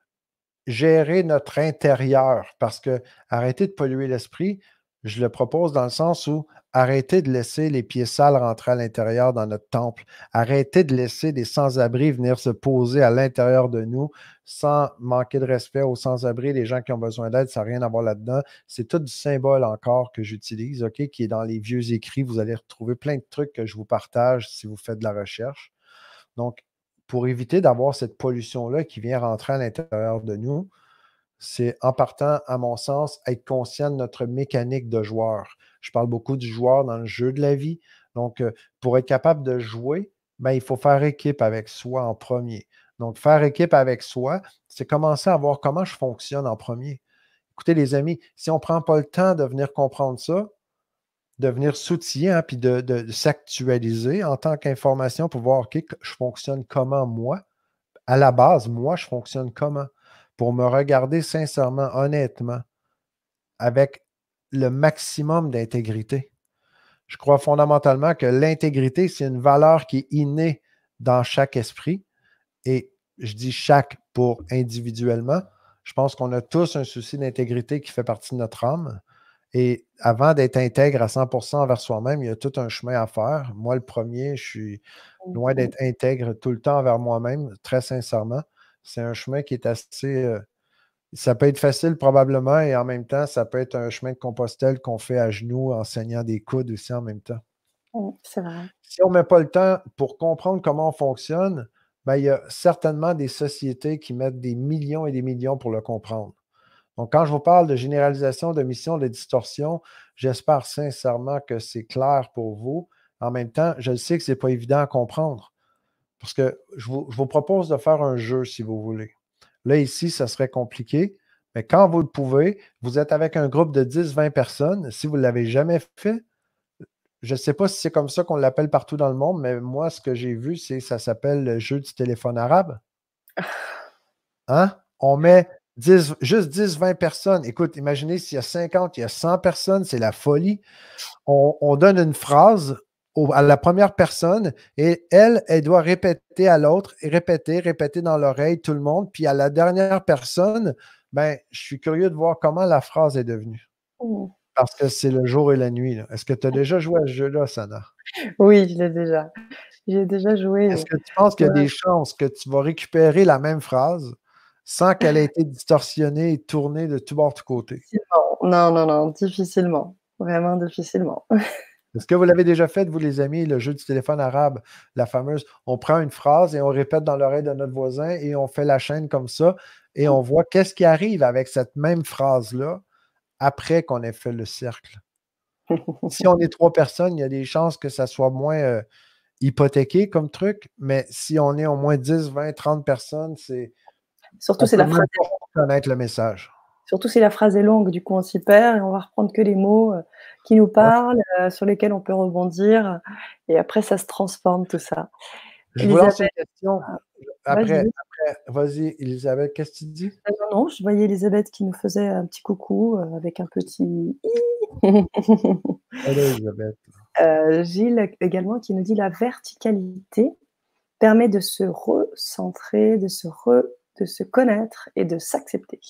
gérer notre intérieur? Parce que arrêter de polluer l'esprit, je le propose dans le sens où arrêtez de laisser les pieds sales rentrer à l'intérieur dans notre temple. Arrêtez de laisser des sans-abri venir se poser à l'intérieur de nous sans manquer de respect aux sans-abri, les gens qui ont besoin d'aide, ça n'a rien à voir là-dedans. C'est tout du symbole encore que j'utilise, OK, qui est dans les vieux écrits. Vous allez retrouver plein de trucs que je vous partage si vous faites de la recherche. Donc, pour éviter d'avoir cette pollution-là qui vient rentrer à l'intérieur de nous, c'est en partant, à mon sens, être conscient de notre mécanique de joueur. Je parle beaucoup du joueur dans le jeu de la vie. Donc, euh, pour être capable de jouer, ben, il faut faire équipe avec soi en premier. Donc, faire équipe avec soi, c'est commencer à voir comment je fonctionne en premier. Écoutez, les amis, si on ne prend pas le temps de venir comprendre ça, de venir s'outiller, hein, puis de, s'actualiser en tant qu'information pour voir, OK, je fonctionne comment moi? À la base, moi, je fonctionne comment? Pour me regarder sincèrement, honnêtement, avec le maximum d'intégrité. Je crois fondamentalement que l'intégrité, c'est une valeur qui est innée dans chaque esprit. Et je dis chaque pour individuellement. Je pense qu'on a tous un souci d'intégrité qui fait partie de notre âme. Et avant d'être intègre à 100% envers soi-même, il y a tout un chemin à faire. Moi, le premier, je suis loin mmh d'être intègre tout le temps envers moi-même, très sincèrement c'est un chemin qui est assez. Euh, ça peut être facile probablement et en même temps, ça peut être un chemin de Compostelle qu'on fait à genoux en saignant des coudes aussi en même temps. C'est vrai. Si on ne met pas le temps pour comprendre comment on fonctionne, ben, il y a certainement des sociétés qui mettent des millions et des millions pour le comprendre. Donc, quand je vous parle de généralisation, de mission, de distorsion, j'espère sincèrement que c'est clair pour vous. En même temps, je sais que ce n'est pas évident à comprendre. Parce que je vous, propose de faire un jeu si vous voulez. Là, ici, ça serait compliqué, mais quand vous le pouvez, vous êtes avec un groupe de 10-20 personnes. Si vous ne l'avez jamais fait, je ne sais pas si c'est comme ça qu'on l'appelle partout dans le monde, mais moi, ce que j'ai vu, c'est ça s'appelle le jeu du téléphone arabe. *laughs* Hein? On met 10, juste 10-20 personnes. Écoute, imaginez s'il y a 50, il y a 100 personnes, c'est la folie. on donne une phrase, à la première personne et elle, elle doit répéter à l'autre répéter, répéter dans l'oreille tout le monde. Puis à la dernière personne, ben, je suis curieux de voir comment la phrase est devenue. Mmh. Parce que c'est le jour et la nuit. Est-ce que tu as déjà joué à ce jeu-là, Sana? Oui, je l'ai déjà. J'ai déjà joué. Est-ce que tu penses qu'il y a des chances que tu vas récupérer la même phrase sans qu'elle ait été distorsionnée et tournée de tout bord, de côté? Non, non, non, difficilement. Vraiment difficilement. *laughs* Est-ce que vous l'avez déjà fait, vous les amis, le jeu du téléphone arabe, la fameuse, on prend une phrase et on répète dans l'oreille de notre voisin et on fait la chaîne comme ça et on voit qu'est-ce qui arrive avec cette même phrase-là après qu'on ait fait le cercle. si on est trois personnes, il y a des chances que ça soit moins euh, hypothéqué comme truc, mais si on est au moins 10, 20, 30 personnes, c'est. Surtout, c'est la phrase. connaître le message. Surtout si la phrase est longue, du coup on s'y perd et on va reprendre que les mots euh, qui nous parlent, euh, sur lesquels on peut rebondir. Et après, ça se transforme tout ça. Je vous lance une question. Après, vas-y, Elisabeth, qu'est-ce que tu dis? Non, non, je voyais Elisabeth qui nous faisait un petit coucou euh, avec un petit Elisabeth. *laughs* Gilles également qui nous dit la verticalité permet de se recentrer, de se, de se connaître et de s'accepter.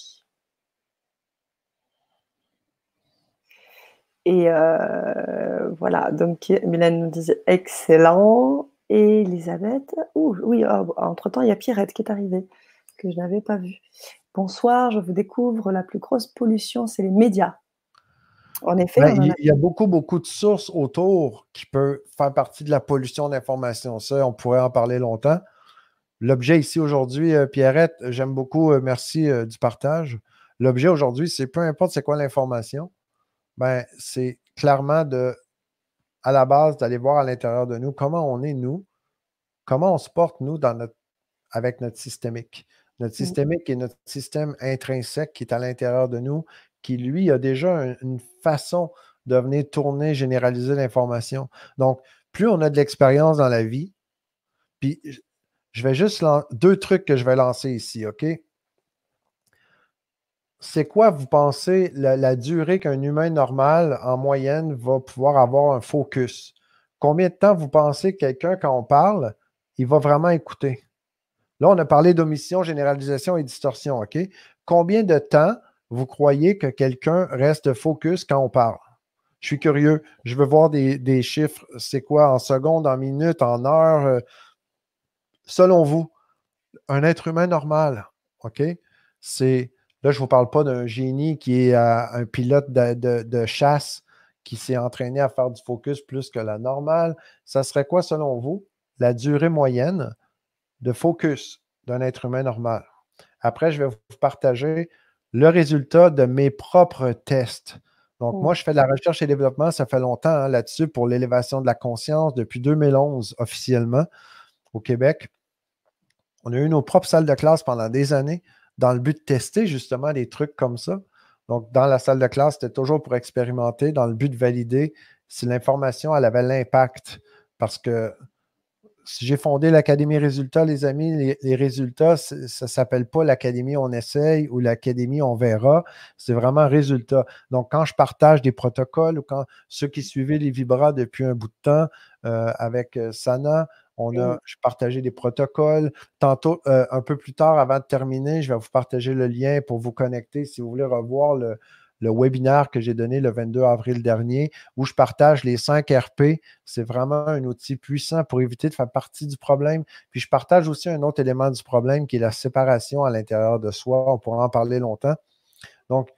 Et euh, voilà, donc Mylène nous disait excellent. Et Elisabeth, oui, oh, entre-temps, il y a Pierrette qui est arrivée, que je n'avais pas vue. Bonsoir, je vous découvre, la plus grosse pollution, c'est les médias. En effet, ben, il y a beaucoup, beaucoup de sources autour qui peuvent faire partie de la pollution d'information. Ça, on pourrait en parler longtemps. L'objet ici aujourd'hui, euh, Pierrette, j'aime beaucoup, euh, merci du partage. L'objet aujourd'hui, c'est peu importe c'est quoi l'information, ben, c'est clairement de, à la base, d'aller voir à l'intérieur de nous comment on est, nous, comment on se porte, nous, dans notre, avec notre systémique. Notre mmh. systémique est notre système intrinsèque qui est à l'intérieur de nous, qui, lui, a déjà une façon de venir tourner, généraliser l'information. Donc, plus on a de l'expérience dans la vie, puis je vais juste deux trucs que je vais lancer ici, OK? C'est quoi, vous pensez, la, durée qu'un humain normal, en moyenne, va pouvoir avoir un focus? Combien de temps vous pensez que quelqu'un, quand on parle, il va vraiment écouter? Là, on a parlé d'omission, généralisation et distorsion, OK? Combien de temps vous croyez que quelqu'un reste focus quand on parle? Je suis curieux. Je veux voir des, chiffres. C'est quoi en secondes, en minutes, en heures? Euh, selon vous, un être humain normal, OK? C'est. Là, je ne vous parle pas d'un génie qui est euh, un pilote de, chasse qui s'est entraîné à faire du focus plus que la normale. Ça serait quoi, selon vous, la durée moyenne de focus d'un être humain normal? Après, je vais vous partager le résultat de mes propres tests. Donc, moi, je fais de la recherche et développement, ça fait longtemps hein, là-dessus pour l'élévation de la conscience depuis 2011 officiellement au Québec. On a eu nos propres salles de classe pendant des années dans le but de tester justement des trucs comme ça. Donc, dans la salle de classe, c'était toujours pour expérimenter, dans le but de valider si l'information avait l'impact. Parce que si j'ai fondé l'Académie Résultats, les amis, les, résultats, ça ne s'appelle pas l'Académie On essaye ou l'Académie On verra. C'est vraiment résultat. Donc, quand je partage des protocoles ou quand ceux qui suivaient les Vibras depuis un bout de temps euh, avec euh, Sana, on a, je partagé des protocoles. Tantôt, euh, un peu plus tard, avant de terminer, je vais vous partager le lien pour vous connecter si vous voulez revoir le, le webinaire que j'ai donné le 22 avril dernier, où je partage les 5 RP. C'est vraiment un outil puissant pour éviter de faire partie du problème. Puis je partage aussi un autre élément du problème qui est la séparation à l'intérieur de soi. On pourra en parler longtemps. Donc,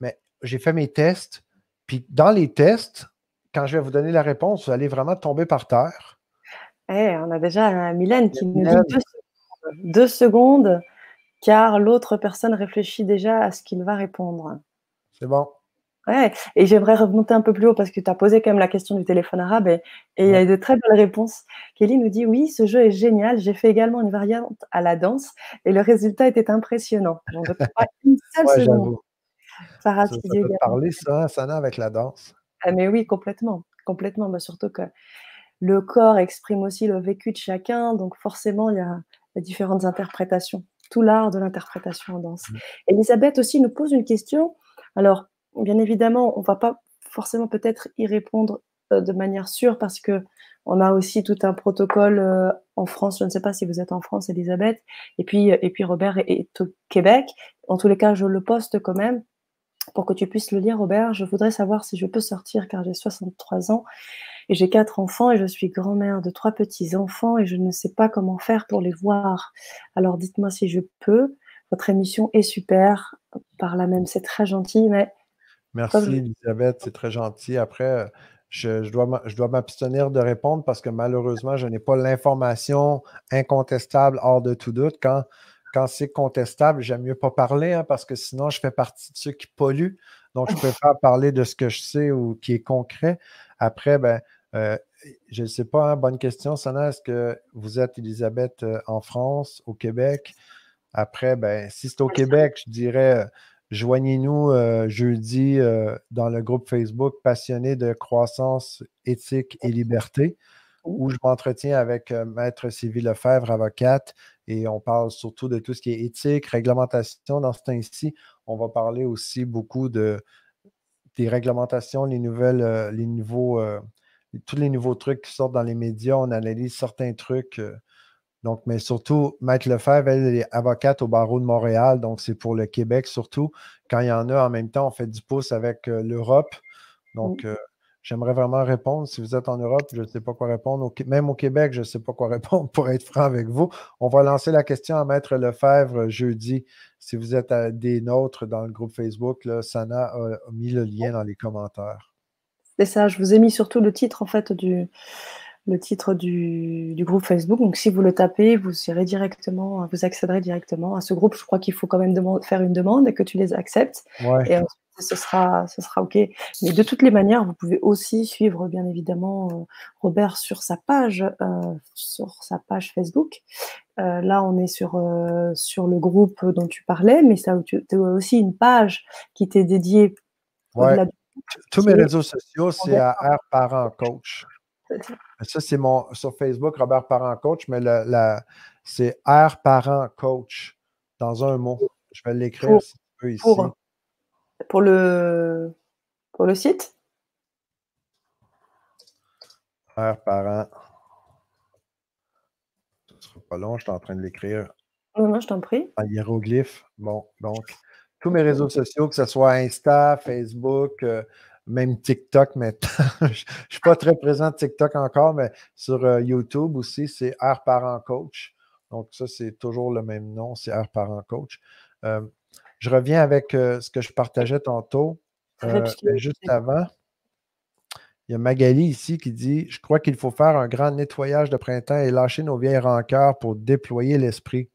mais j'ai fait mes tests. Puis dans les tests, quand je vais vous donner la réponse, vous allez vraiment tomber par terre. Eh, on a déjà Mylène qui nous dit deux secondes car l'autre personne réfléchit déjà à ce qu'il va répondre. C'est bon. Ouais, et j'aimerais remonter un peu plus haut parce que tu as posé quand même la question du téléphone arabe et, il y a de très belles réponses. Kelly nous dit Oui, ce jeu est génial. J'ai fait également une variante à la danse et le résultat était impressionnant. Donc, pas une seule ouais, seconde. ça, ça peut parler, ça, Sana, avec la danse. Ah, mais oui, complètement. Complètement. Bah, surtout que le corps exprime aussi le vécu de chacun. Donc, forcément, il y a, différentes interprétations. Tout l'art de l'interprétation en danse. Mmh. Elisabeth aussi nous pose une question alors, bien évidemment, on ne va pas forcément peut-être y répondre euh, de manière sûre parce que on a aussi tout un protocole euh, en France. Je ne sais pas si vous êtes en France, Elisabeth. Et puis, et puis Robert est, au Québec. En tous les cas, je le poste quand même pour que tu puisses le lire, Robert. Je voudrais savoir si je peux sortir car j'ai 63 ans et j'ai quatre enfants et je suis grand-mère de trois petits-enfants et je ne sais pas comment faire pour les voir. Alors dites-moi si je peux. Votre émission est super. Par là même, c'est très gentil, mais. Merci, Elisabeth, c'est très gentil. Après, je, dois m'abstenir de répondre parce que malheureusement, je n'ai pas l'information incontestable hors de tout doute. Quand, quand c'est contestable, j'aime mieux pas parler hein, parce que sinon, je fais partie de ceux qui polluent. Donc, je *laughs* préfère parler de ce que je sais ou qui est concret. Après, ben, euh, je ne sais pas, hein, bonne question, Sana. Est-ce que vous êtes, Elisabeth, euh, en France, au Québec? Après, ben, si c'est au Québec, je dirais euh, joignez-nous euh, jeudi euh, dans le groupe Facebook Passionné de croissance, éthique et liberté, où je m'entretiens avec Maître Sylvie Lefebvre, avocate, et on parle surtout de tout ce qui est éthique, réglementation. Dans ce temps-ci, on va parler aussi beaucoup de, des réglementations, les nouvelles, les nouveaux, tous les nouveaux trucs qui sortent dans les médias. On analyse certains trucs donc, mais surtout, Maître Lefebvre, elle est avocate au barreau de Montréal, donc c'est pour le Québec surtout. Quand il y en a en même temps, on fait du pouce avec euh, l'Europe. Donc, euh, j'aimerais vraiment répondre. Si vous êtes en Europe, je ne sais pas quoi répondre. même au Québec, je ne sais pas quoi *laughs* répondre pour être franc avec vous. On va lancer la question à Maître Lefebvre jeudi. Si vous êtes des nôtres dans le groupe Facebook, là, Sana a mis le lien dans les commentaires. C'est ça, je vous ai mis surtout le titre en fait du, le titre du, groupe Facebook. Donc, si vous le tapez, vous irez directement, vous accéderez directement à ce groupe. Je crois qu'il faut quand même faire une demande et que tu les acceptes. Et ensuite, ce sera, ce sera OK. Mais de toutes les manières, vous pouvez aussi suivre, bien évidemment, euh, Robert sur sa page, euh, sur sa page Facebook. Euh, là, on est sur, sur le groupe dont tu parlais, mais ça, tu as aussi une page qui t'est dédiée tous mes réseaux sociaux, c'est à R Parent Coach. Ça, c'est mon sur Facebook, Robert Parent Coach, mais c'est R Parent Coach dans un mot. Je vais l'écrire si tu veux ici. Pour, le, pour le site? R Parent. Ce ne sera pas long, je suis en train de l'écrire. Non, non, je t'en prie. En hiéroglyphe. Bon, donc, tous mes réseaux sociaux, que ce soit Insta, Facebook, euh, même TikTok maintenant. *laughs* je ne suis pas très présent TikTok encore, mais sur euh, YouTube aussi, c'est R Parent Coach. Donc, ça, c'est toujours le même nom, c'est R Parent Coach. Euh, je reviens avec ce que je partageais tantôt. juste avant, il y a Magali ici qui dit Je crois qu'il faut faire un grand nettoyage de printemps et lâcher nos vieilles rancœurs pour déployer l'esprit.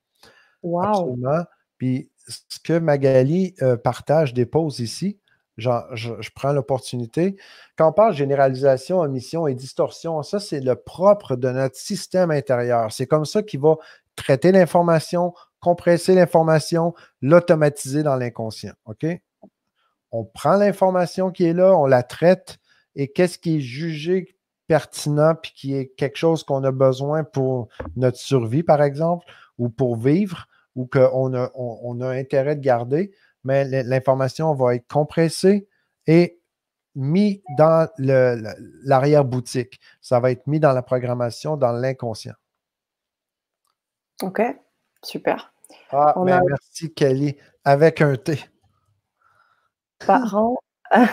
Wow. Absolument. Puis ce que Magali partage, dépose ici, je, prends l'opportunité. Quand on parle généralisation, omission et distorsion, ça, c'est le propre de notre système intérieur. C'est comme ça qu'il va traiter l'information, compresser l'information, l'automatiser dans l'inconscient. OK? On prend l'information qui est là, on la traite, et qu'est-ce qui est jugé pertinent, puis qui est quelque chose qu'on a besoin pour notre survie, par exemple, ou pour vivre, ou qu'on a, on a intérêt de garder, mais l'information va être compressée et mis dans l'arrière-boutique. Ça va être mis dans la programmation, dans l'inconscient. OK, super. Ah, merci Kelly. Avec un T. Parents. ah,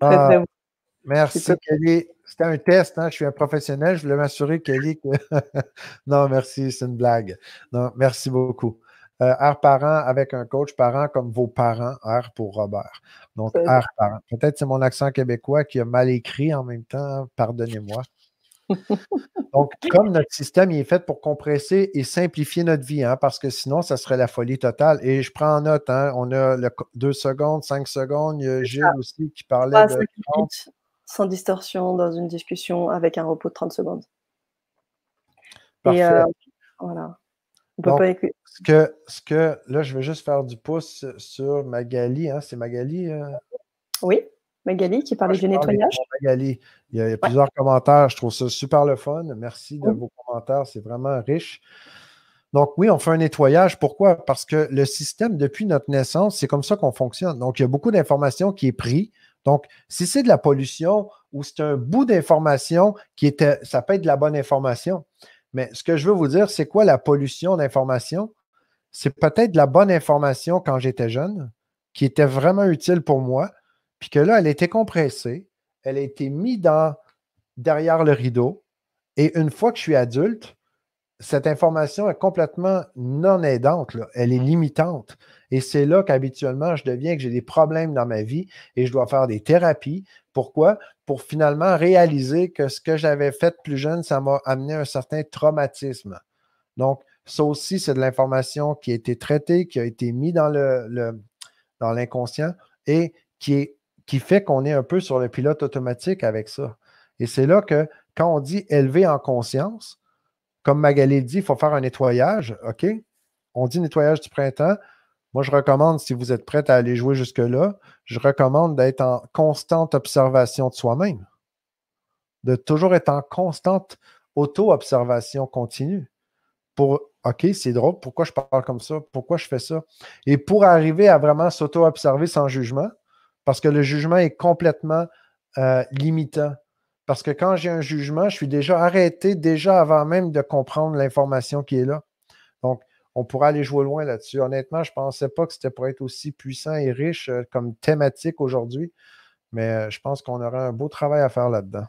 *laughs* merci Kelly. C'était un test, hein? je suis un professionnel, je voulais m'assurer, Kelly, que. *laughs* non, merci, c'est une blague. Non, merci beaucoup. Euh, R parent avec un coach parent comme vos parents, R pour Robert. Donc, R parent. Peut-être c'est mon accent québécois qui a mal écrit en même temps, pardonnez-moi. Donc, *laughs* comme notre système est fait pour compresser et simplifier notre vie, hein, parce que sinon, ça serait la folie totale. Et je prends en note, hein, on a deux secondes, cinq secondes. Il y a Gilles aussi qui parlait de. Sans distorsion dans une discussion avec un repos de 30 secondes. Parfait. Et euh, voilà. Donc, ce que, ce que, là, je vais juste faire du pouce sur Magali. Hein, c'est Magali? Euh? Oui, Magali qui parlait du nettoyage. Magali, il y a, plusieurs commentaires. Je trouve ça super le fun. Merci de vos commentaires. C'est vraiment riche. Donc, oui, on fait un nettoyage. Pourquoi? Parce que le système, depuis notre naissance, c'est comme ça qu'on fonctionne. Donc, il y a beaucoup d'informations qui est pris. Donc, si c'est de la pollution ou c'est un bout d'information qui était, ça peut être de la bonne information. Mais ce que je veux vous dire, c'est quoi la pollution d'information? C'est peut-être de la bonne information quand j'étais jeune, qui était vraiment utile pour moi, puis que là, elle a été compressée, elle a été mise dans, derrière le rideau, et une fois que je suis adulte, cette information est complètement non aidante, elle est limitante. Et c'est là qu'habituellement, je deviens que j'ai des problèmes dans ma vie et je dois faire des thérapies. Pourquoi? Pour finalement réaliser que ce que j'avais fait plus jeune, ça m'a amené un certain traumatisme. Donc, ça aussi, c'est de l'information qui a été traitée, qui a été mise dans, le, dans l'inconscient et qui, est, qui fait qu'on est un peu sur le pilote automatique avec ça. Et c'est là que quand on dit élever en conscience, comme Magali dit, il faut faire un nettoyage, OK? On dit nettoyage du printemps. Moi, je recommande, si vous êtes prête à aller jouer jusque-là, je recommande d'être en constante observation de soi-même. De toujours être en constante auto-observation continue. Pour, OK, c'est drôle, pourquoi je parle comme ça? Pourquoi je fais ça? Et pour arriver à vraiment s'auto-observer sans jugement, parce que le jugement est complètement euh, limitant. Parce que quand j'ai un jugement, je suis déjà arrêté, déjà avant même de comprendre l'information qui est là. Donc, on pourrait aller jouer loin là-dessus. Honnêtement, je ne pensais pas que c'était pour être aussi puissant et riche euh, comme thématique aujourd'hui, mais euh, je pense qu'on aurait un beau travail à faire là-dedans.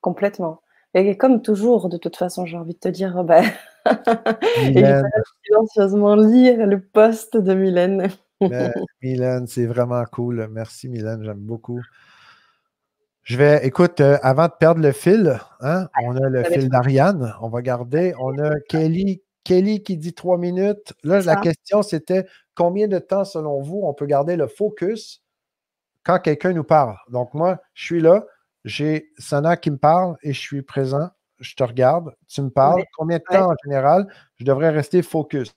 Complètement. Et comme toujours, de toute façon, j'ai envie de te dire, bah, *laughs* Mylène. silencieusement lire le post de Mylène. Mylène, c'est vraiment cool. Merci Mylène, j'aime beaucoup. Je vais, écoute, euh, avant de perdre le fil, hein, on a le fil d'Ariane, on va garder. On a Kelly, Kelly qui dit trois minutes. Là, la question, c'était combien de temps, selon vous, on peut garder le focus quand quelqu'un nous parle? Donc, moi, je suis là, j'ai Sana qui me parle et je suis présent. Je te regarde, tu me parles. Combien de temps en général je devrais rester focus?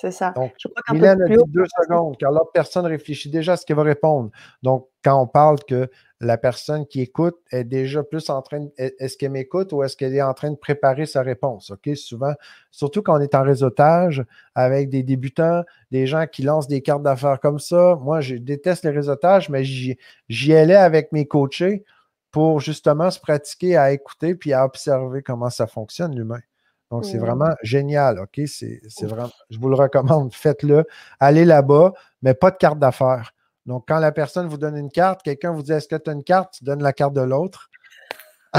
C'est ça. Donc, je crois a dit deux secondes, car l'autre personne réfléchit déjà à ce qu'elle va répondre. Donc, quand on parle que la personne qui écoute est déjà plus en train, est-ce qu'elle m'écoute ou est-ce qu'elle est en train de préparer sa réponse? OK? Souvent, surtout quand on est en réseautage avec des débutants, des gens qui lancent des cartes d'affaires comme ça. Moi, je déteste les réseautages, mais j'y allais avec mes coachés pour justement se pratiquer à écouter puis à observer comment ça fonctionne, l'humain. Donc, c'est vraiment génial, OK? C'est vraiment, je vous le recommande, faites-le. Allez là-bas, mais pas de carte d'affaires. Donc, quand la personne vous donne une carte, quelqu'un vous dit Est-ce que tu as une carte? Tu donnes la carte de l'autre. *laughs*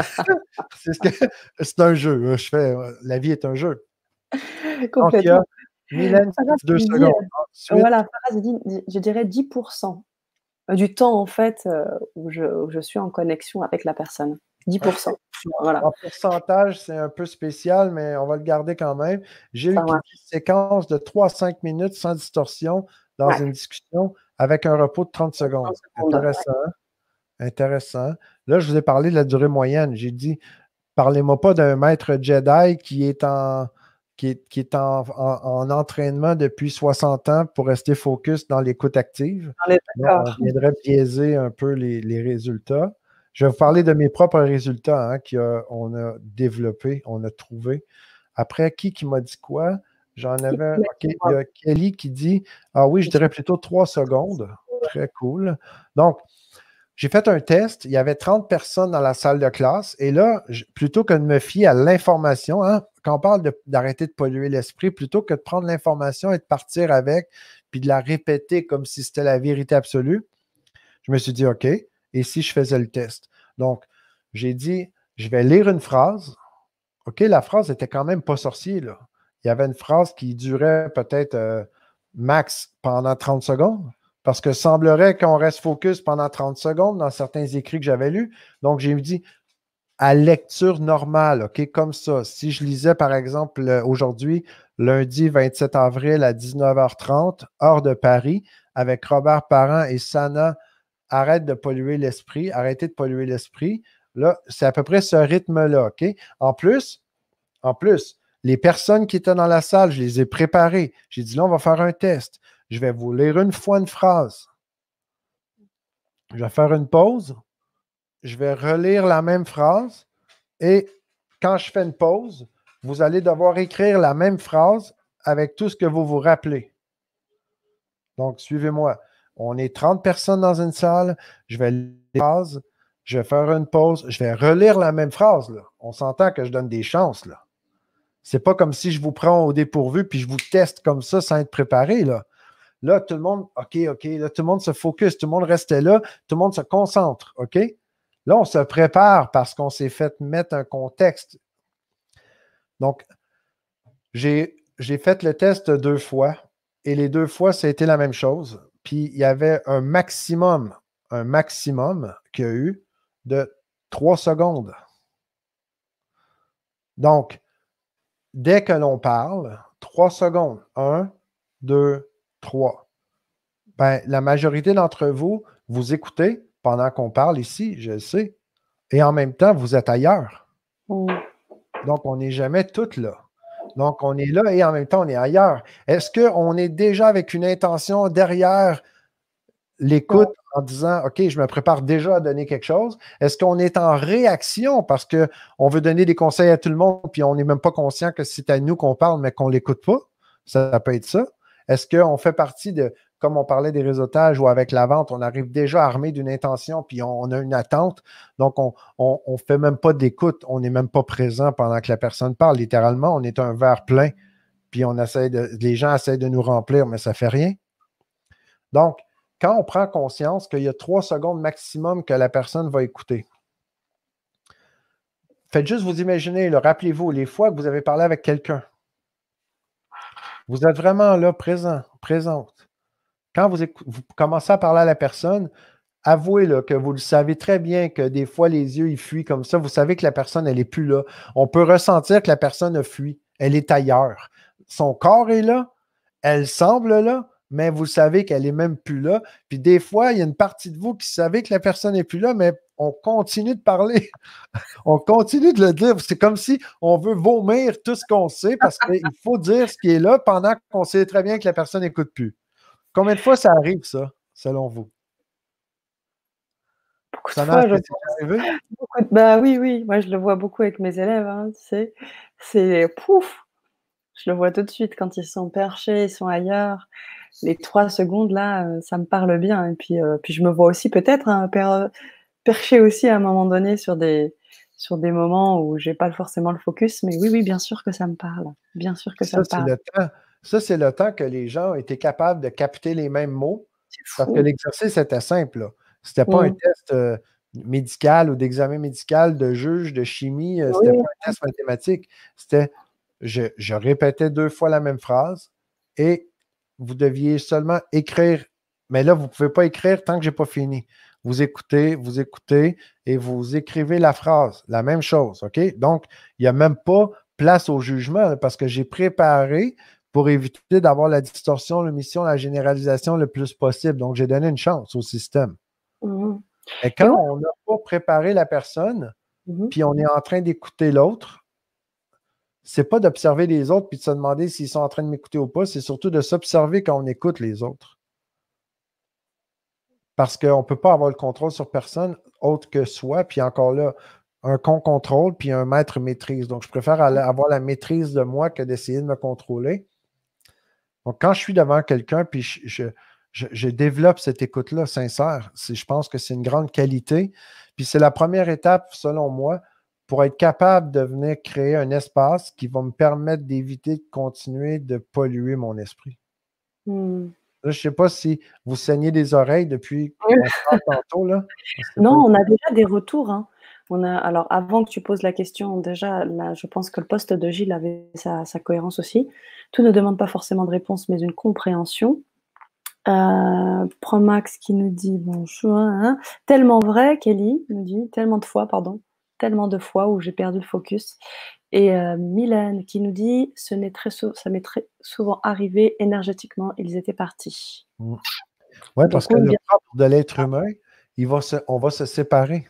c'est un jeu. Je fais, la vie est un jeu. Complètement. Mylène, deux secondes. voilà, je dirais 10% du temps, en fait, euh, où je suis en connexion avec la personne. 10%. Voilà. En pourcentage, c'est un peu spécial, mais on va le garder quand même. J'ai eu une séquence de 3-5 minutes sans distorsion dans une discussion avec un repos de 30 secondes. Intéressant. Intéressant. Là, je vous ai parlé de la durée moyenne. J'ai dit, parlez-moi pas d'un maître Jedi qui est en, qui est, en, entraînement depuis 60 ans pour rester focus dans l'écoute active. on viendrait biaiser un peu les résultats. Je vais vous parler de mes propres résultats hein, qu'on a développés, on a trouvé. Après, qui qui m'a dit quoi? J'en avais. il y a Kelly qui dit Ah oui, je dirais plutôt trois secondes. Très cool. Donc, j'ai fait un test. Il y avait 30 personnes dans la salle de classe. Et là, plutôt que de me fier à l'information, hein, quand on parle d'arrêter de, de, polluer l'esprit, plutôt que de prendre l'information et de partir avec, puis de la répéter comme si c'était la vérité absolue, je me suis dit OK, et si je faisais le test. Donc, j'ai dit, je vais lire une phrase. OK, la phrase n'était quand même pas sorcier. Il y avait une phrase qui durait peut-être euh, max pendant 30 secondes, parce que semblerait qu'on reste focus pendant 30 secondes dans certains écrits que j'avais lus. Donc, j'ai dit, à lecture normale, OK, comme ça. Si je lisais, par exemple, aujourd'hui, lundi 27 avril à 19h30, hors de Paris, avec Robert Parent et Sana arrête de polluer l'esprit, arrêtez de polluer l'esprit. Là, c'est à peu près ce rythme-là, OK? En plus, en plus, les personnes qui étaient dans la salle, je les ai préparées. J'ai dit, là, on va faire un test. Je vais vous lire une fois une phrase. Je vais faire une pause. Je vais relire la même phrase. Et quand je fais une pause, vous allez devoir écrire la même phrase avec tout ce que vous vous rappelez. Donc, suivez-moi. On est 30 personnes dans une salle. Je vais phrase, je vais faire une pause, je vais relire la même phrase. On s'entend que je donne des chances. Là. C'est pas comme si je vous prends au dépourvu puis je vous teste comme ça sans être préparé. Là. Tout le monde, OK, OK, là, tout le monde se focus, tout le monde restait là, tout le monde se concentre, OK? Là, on se prépare parce qu'on s'est fait mettre un contexte. Donc, j'ai fait le test deux fois et les deux fois, ça été la même chose. Puis il y avait un maximum, un maximum qu'il y a eu de 3 secondes. Donc, dès que l'on parle, 3 secondes. 1, 2, 3. Ben, la majorité d'entre vous, vous écoutez pendant qu'on parle ici, je le sais. Et en même temps, vous êtes ailleurs. Donc, on n'est jamais toutes là. Donc, on est là et en même temps, on est ailleurs. Est-ce qu'on est déjà avec une intention derrière l'écoute en disant OK, je me prépare déjà à donner quelque chose? Est-ce qu'on est en réaction parce qu'on veut donner des conseils à tout le monde puis on n'est même pas conscient que c'est à nous qu'on parle mais qu'on ne l'écoute pas? Ça, peut être ça. Est-ce qu'on fait partie de, comme on parlait des réseautages ou avec la vente, on arrive déjà armé d'une intention puis on, a une attente. Donc, on ne fait même pas d'écoute, on n'est même pas présent pendant que la personne parle. Littéralement, on est un verre plein puis on essaie de, les gens essaient de nous remplir, mais ça ne fait rien. Donc, quand on prend conscience qu'il y a trois secondes maximum que la personne va écouter, faites juste vous imaginer, rappelez-vous, les fois que vous avez parlé avec quelqu'un, vous êtes vraiment là, présent, présente. Quand vous, commencez à parler à la personne, avouez là, que vous le savez très bien que des fois les yeux ils fuient comme ça. Vous savez que la personne, elle n'est plus là. On peut ressentir que la personne a fui. Elle est ailleurs. Son corps est là. Elle semble là, mais vous savez qu'elle n'est même plus là. Puis des fois, il y a une partie de vous qui savez que la personne n'est plus là, mais on continue de parler. *laughs* on continue de le dire. C'est comme si on veut vomir tout ce qu'on sait parce qu'il faut dire ce qui est là pendant qu'on sait très bien que la personne n'écoute plus. Combien de fois ça arrive, ça, selon vous? Beaucoup de fois, je... *laughs* Bah oui, oui. Moi, je le vois beaucoup avec mes élèves. Hein, tu sais. C'est pouf! Je le vois tout de suite quand ils sont perchés, ils sont ailleurs. Les trois secondes, là, euh, ça me parle bien. Et puis, euh, puis je me vois aussi peut-être hein, perché aussi à un moment donné sur des, sur des moments où j'ai pas forcément le focus. Mais oui, oui, bien sûr que ça me parle. Bien sûr que ça, me parle. Le temps. Ça, c'est le temps que les gens étaient capables de capter les mêmes mots. Parce que l'exercice était simple. Ce n'était pas un test euh, médical ou d'examen médical, de juge, de chimie. Ce C'était pas un test mathématique. C'était je, répétais deux fois la même phrase et vous deviez seulement écrire. Mais là, vous ne pouvez pas écrire tant que je n'ai pas fini. Vous écoutez, vous écoutez et vous écrivez la phrase, la même chose. OK? Donc, il n'y a même pas place au jugement parce que j'ai préparé pour éviter d'avoir la distorsion, l'omission, la généralisation le plus possible. Donc, j'ai donné une chance au système. Mmh et quand on n'a pas préparé la personne, mmh puis on est en train d'écouter l'autre, c'est pas d'observer les autres puis de se demander s'ils sont en train de m'écouter ou pas, c'est surtout de s'observer quand on écoute les autres. Parce qu'on ne peut pas avoir le contrôle sur personne autre que soi, puis encore là, un con contrôle, puis un maître maîtrise. Donc, je préfère avoir la maîtrise de moi que d'essayer de me contrôler. Donc, quand je suis devant quelqu'un, puis je, développe cette écoute-là sincère, je pense que c'est une grande qualité. Puis c'est la première étape, selon moi, pour être capable de venir créer un espace qui va me permettre d'éviter de continuer de polluer mon esprit. Hmm. je ne sais pas si vous saignez des oreilles depuis tantôt. Là. *laughs* Non, on a déjà des retours. Hein. On a, alors, avant que tu poses la question, déjà, là, je pense que le poste de Gilles avait sa, cohérence aussi. Tout ne demande pas forcément de réponse, mais une compréhension. Euh, Promax qui nous dit bonjour. Hein. Tellement vrai, Kelly nous dit, tellement de fois, pardon tellement de fois où j'ai perdu le focus. Et euh, Mylène qui nous dit ce n'est très ça m'est très souvent arrivé énergétiquement, ils étaient partis. Mmh. Oui, parce que le propre de l'être humain, il va se, on va se séparer.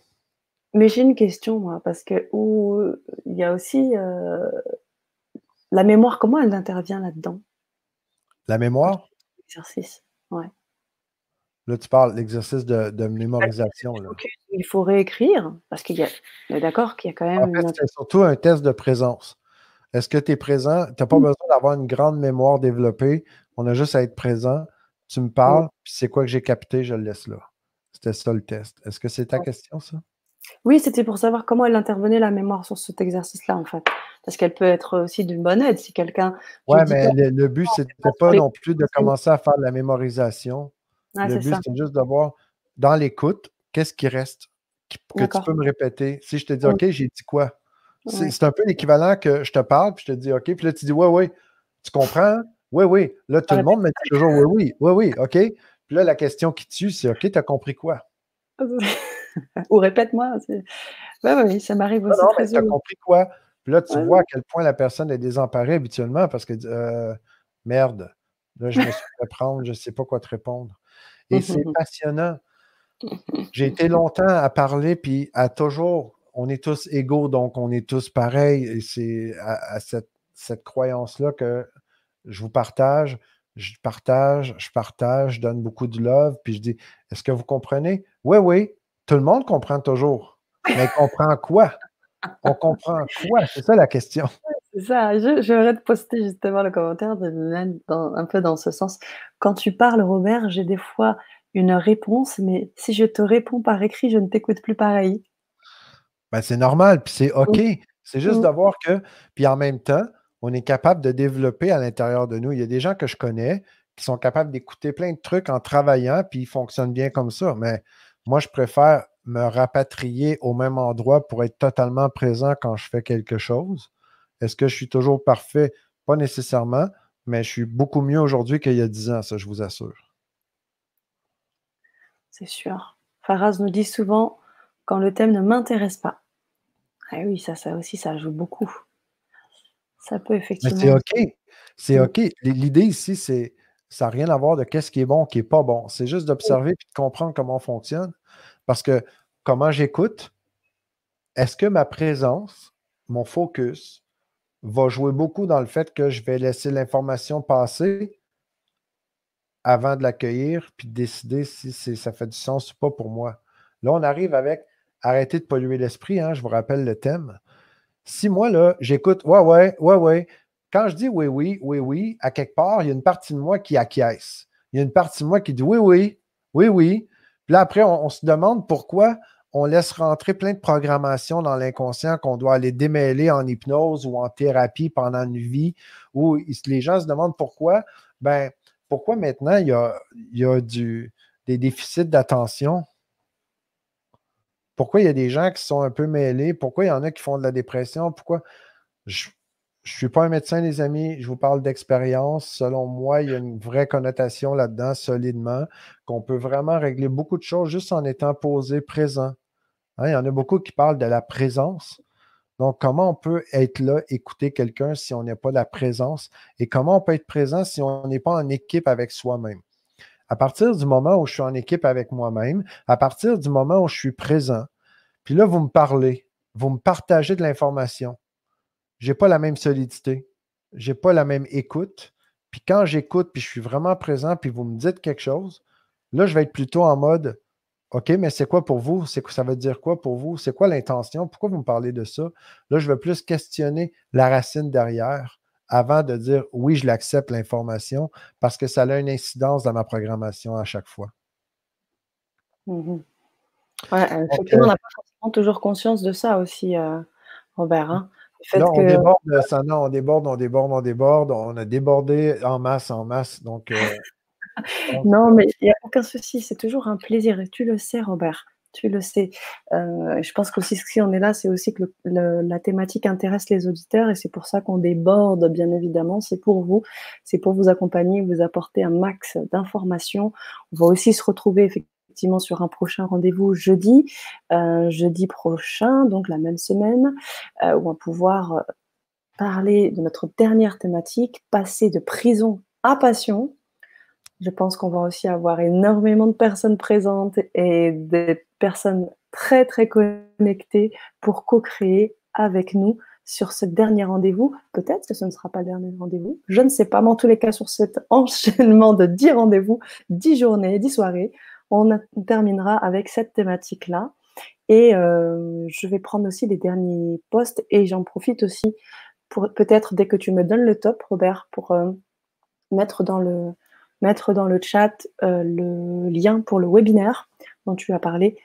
Mais j'ai une question, moi, parce que où, il y a aussi euh, la mémoire, comment elle intervient là-dedans? La mémoire? L'exercice, ouais. Là, tu parles l'exercice de, mémorisation. Il faut réécrire, parce qu'il y a. d'accord qu'il y a quand même. En fait, c'est surtout un test de présence. Est-ce que tu es présent? Tu n'as pas mmh. besoin d'avoir une grande mémoire développée. On a juste à être présent. Tu me parles, mmh. puis c'est quoi que j'ai capté, je le laisse là. C'était ça le test. Est-ce que c'est ta question, ça? Oui, c'était pour savoir comment elle intervenait la mémoire sur cet exercice-là, en fait. Parce qu'elle peut être aussi d'une bonne aide si quelqu'un. Oui, mais le, le, but, c'était pas non plus de commencer à faire de la mémorisation le but, c'est juste de voir dans l'écoute, qu'est-ce qui reste que tu peux me répéter. Si je te dis, OK, j'ai dit quoi? C'est un peu l'équivalent que je te parle, puis je te dis, OK, puis là, tu dis, oui, oui, tu comprends? Oui, oui. Là, tout le monde me dit toujours, oui, oui, oui, oui, OK? Puis là, la question qui tue, c'est, OK, tu as compris quoi? *laughs* Ou répète-moi. Oui, oui, ça m'arrive aussi. Non, mais tu as compris quoi? Puis là, tu vois à quel point la personne est désemparée habituellement parce que, euh, merde, là, je me suis fait prendre, je ne sais pas quoi te répondre. Et c'est passionnant. *laughs* J'ai été longtemps à parler, puis à toujours, on est tous égaux, donc on est tous pareils. Et c'est à, cette, cette croyance-là que je vous partage. Je partage, je partage, je donne beaucoup de love, puis je dis Est-ce que vous comprenez? Oui, oui, tout le monde comprend toujours. Mais *laughs* comprend quoi? On comprend quoi? C'est ça la question. C'est ça. J'aimerais te poster justement le commentaire de un peu dans ce sens. Quand tu parles, Robert, j'ai des fois une réponse, mais si je te réponds par écrit, je ne t'écoute plus pareil. Ben, c'est normal, puis c'est OK. C'est juste de voir que, puis en même temps, on est capable de développer à l'intérieur de nous. Il y a des gens que je connais qui sont capables d'écouter plein de trucs en travaillant, puis ils fonctionnent bien comme ça. Mais moi, je préfère me rapatrier au même endroit pour être totalement présent quand je fais quelque chose. Est-ce que je suis toujours parfait? Pas nécessairement, mais je suis beaucoup mieux aujourd'hui qu'il y a dix ans, ça, je vous assure. C'est sûr. Faraz nous dit souvent quand le thème ne m'intéresse pas. Ah oui, ça, ça aussi, ça joue beaucoup. Ça peut effectivement. C'est OK. C'est OK. L'idée ici, c'est ça n'a rien à voir de qu'est-ce qui est bon, qui n'est pas bon. C'est juste d'observer et de comprendre comment on fonctionne. Parce que comment j'écoute, est-ce que ma présence, mon focus, va jouer beaucoup dans le fait que je vais laisser l'information passer avant de l'accueillir, puis décider si ça fait du sens ou pas pour moi? Là, on arrive avec arrêter de polluer l'esprit, hein, je vous rappelle le thème. Si moi, là, j'écoute, ouais, ouais, ouais, ouais, quand je dis oui, oui, oui, oui, à quelque part, il y a une partie de moi qui acquiesce. Il y a une partie de moi qui dit oui, oui, oui, oui. Puis là, après, on se demande pourquoi on laisse rentrer plein de programmations dans l'inconscient qu'on doit aller démêler en hypnose ou en thérapie pendant une vie, où les gens se demandent pourquoi. Ben, pourquoi maintenant il y a, il y a du, des déficits d'attention? Pourquoi il y a des gens qui sont un peu mêlés? Pourquoi il y en a qui font de la dépression? Pourquoi? Ne suis pas un médecin, les amis. Je vous parle d'expérience. Selon moi, il y a une vraie connotation là-dedans, solidement, qu'on peut vraiment régler beaucoup de choses juste en étant posé, présent. Hein, il y en a beaucoup qui parlent de la présence. Donc, comment on peut être là, écouter quelqu'un si on n'est pas la présence? Et comment on peut être présent si on n'est pas en équipe avec soi-même? À partir du moment où je suis en équipe avec moi-même, à partir du moment où je suis présent, puis là, vous me parlez, vous me partagez de l'information. Je n'ai pas la même solidité, je n'ai pas la même écoute. Puis quand j'écoute, puis je suis vraiment présent, puis vous me dites quelque chose, là, je vais être plutôt en mode OK, mais c'est quoi pour vous? C'est, ça veut dire quoi pour vous? C'est quoi l'intention? Pourquoi vous me parlez de ça? Là, je veux plus questionner la racine derrière avant de dire oui, je l'accepte l'information parce que ça a une incidence dans ma programmation à chaque fois. Ouais, effectivement, on n'a pas forcément toujours conscience de ça aussi, euh, Robert. Hein. On déborde, ça, non, on déborde, on déborde, on déborde. On a débordé en masse, en masse. Donc, euh, *laughs* non, mais il n'y a aucun souci, c'est toujours un plaisir. Et tu le sais, Robert, tu le sais. Euh, je pense qu'aussi, si on est là, c'est aussi que la thématique intéresse les auditeurs et c'est pour ça qu'on déborde, bien évidemment. C'est pour vous, c'est pour vous accompagner, vous apporter un max d'informations. On va aussi se retrouver effectivement sur un prochain rendez-vous jeudi, euh, jeudi prochain, donc la même semaine, euh, où on va pouvoir parler de notre dernière thématique, passer de prison à passion. Je pense qu'on va aussi avoir énormément de personnes présentes et des personnes très très connectées pour co-créer avec nous sur ce dernier rendez-vous. Peut-être que ce ne sera pas le dernier rendez-vous. Je ne sais pas, mais en tous les cas, sur cet *laughs* enchaînement de 10 rendez-vous, 10 journées, 10 soirées, on terminera avec cette thématique-là. Et euh, je vais prendre aussi les derniers posts et j'en profite aussi pour peut-être dès que tu me donnes le top, Robert, pour euh, mettre dans le, mettre dans le chat euh, le lien pour le webinaire dont tu as parlé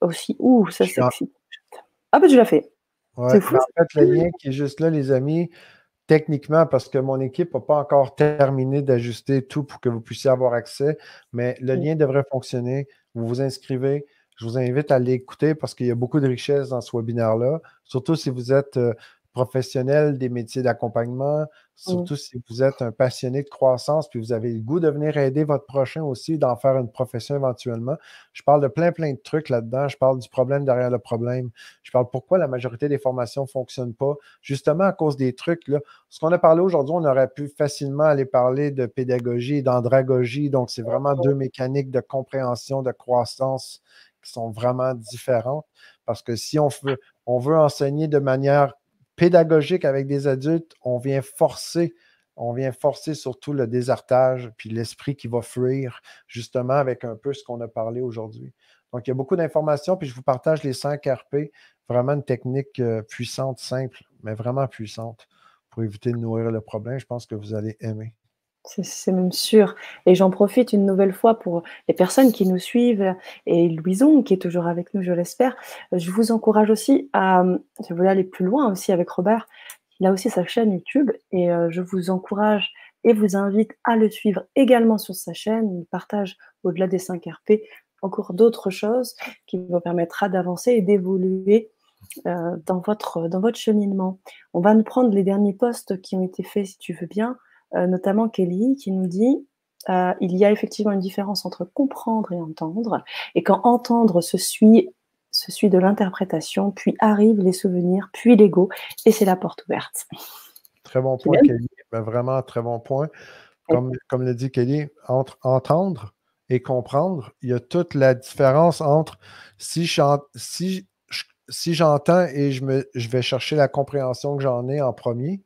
aussi. Ouh, ça c'est Ah, ben tu l'as fait. c'est fou. En fait, le lien qui est juste là, les amis, techniquement, parce que mon équipe n'a pas encore terminé d'ajuster tout pour que vous puissiez avoir accès, mais le lien devrait fonctionner. Vous vous inscrivez. Je vous invite à l'écouter parce qu'il y a beaucoup de richesses dans ce webinaire-là, surtout si vous êtes euh, professionnel des métiers d'accompagnement, surtout si vous êtes un passionné de croissance, puis vous avez le goût de venir aider votre prochain aussi, d'en faire une profession éventuellement. Je parle de plein, plein de trucs là-dedans. Je parle du problème derrière le problème. Je parle pourquoi la majorité des formations ne fonctionnent pas, justement à cause des trucs. Là. Ce qu'on a parlé aujourd'hui, on aurait pu facilement aller parler de pédagogie et d'andragogie. Donc, c'est vraiment deux mécaniques de compréhension, de croissance qui sont vraiment différentes. Parce que si on veut, on veut enseigner de manière pédagogique avec des adultes, on vient forcer, on vient forcer surtout le désartage, puis l'esprit qui va fuir, justement avec un peu ce qu'on a parlé aujourd'hui. Donc, il y a beaucoup d'informations, puis je vous partage les 5 RP, vraiment une technique euh, puissante, simple, mais vraiment puissante pour éviter de nourrir le problème. Je pense que vous allez aimer. C'est même sûr. Et j'en profite une nouvelle fois pour les personnes qui nous suivent et Louison qui est toujours avec nous, je l'espère. Je vous encourage aussi à, si vous voulez aller plus loin aussi avec Robert, il a aussi sa chaîne YouTube et euh, je vous encourage et vous invite à le suivre également sur sa chaîne. Il partage au-delà des 5 RP encore d'autres choses qui vous permettra d'avancer et d'évoluer euh, dans, votre, dans votre cheminement. On va nous prendre les derniers posts qui ont été faits si tu veux bien. Euh, notamment Kelly, qui nous dit euh, il y a effectivement une différence entre comprendre et entendre, et quand entendre se suit, se suit de l'interprétation, puis arrivent les souvenirs, puis l'ego, et c'est la porte ouverte. Très bon point, Kelly. Ben, vraiment, très bon point. Comme, comme le dit Kelly, entre entendre et comprendre, il y a toute la différence entre si si, si j'entends et je, me, je vais chercher la compréhension que j'en ai en premier,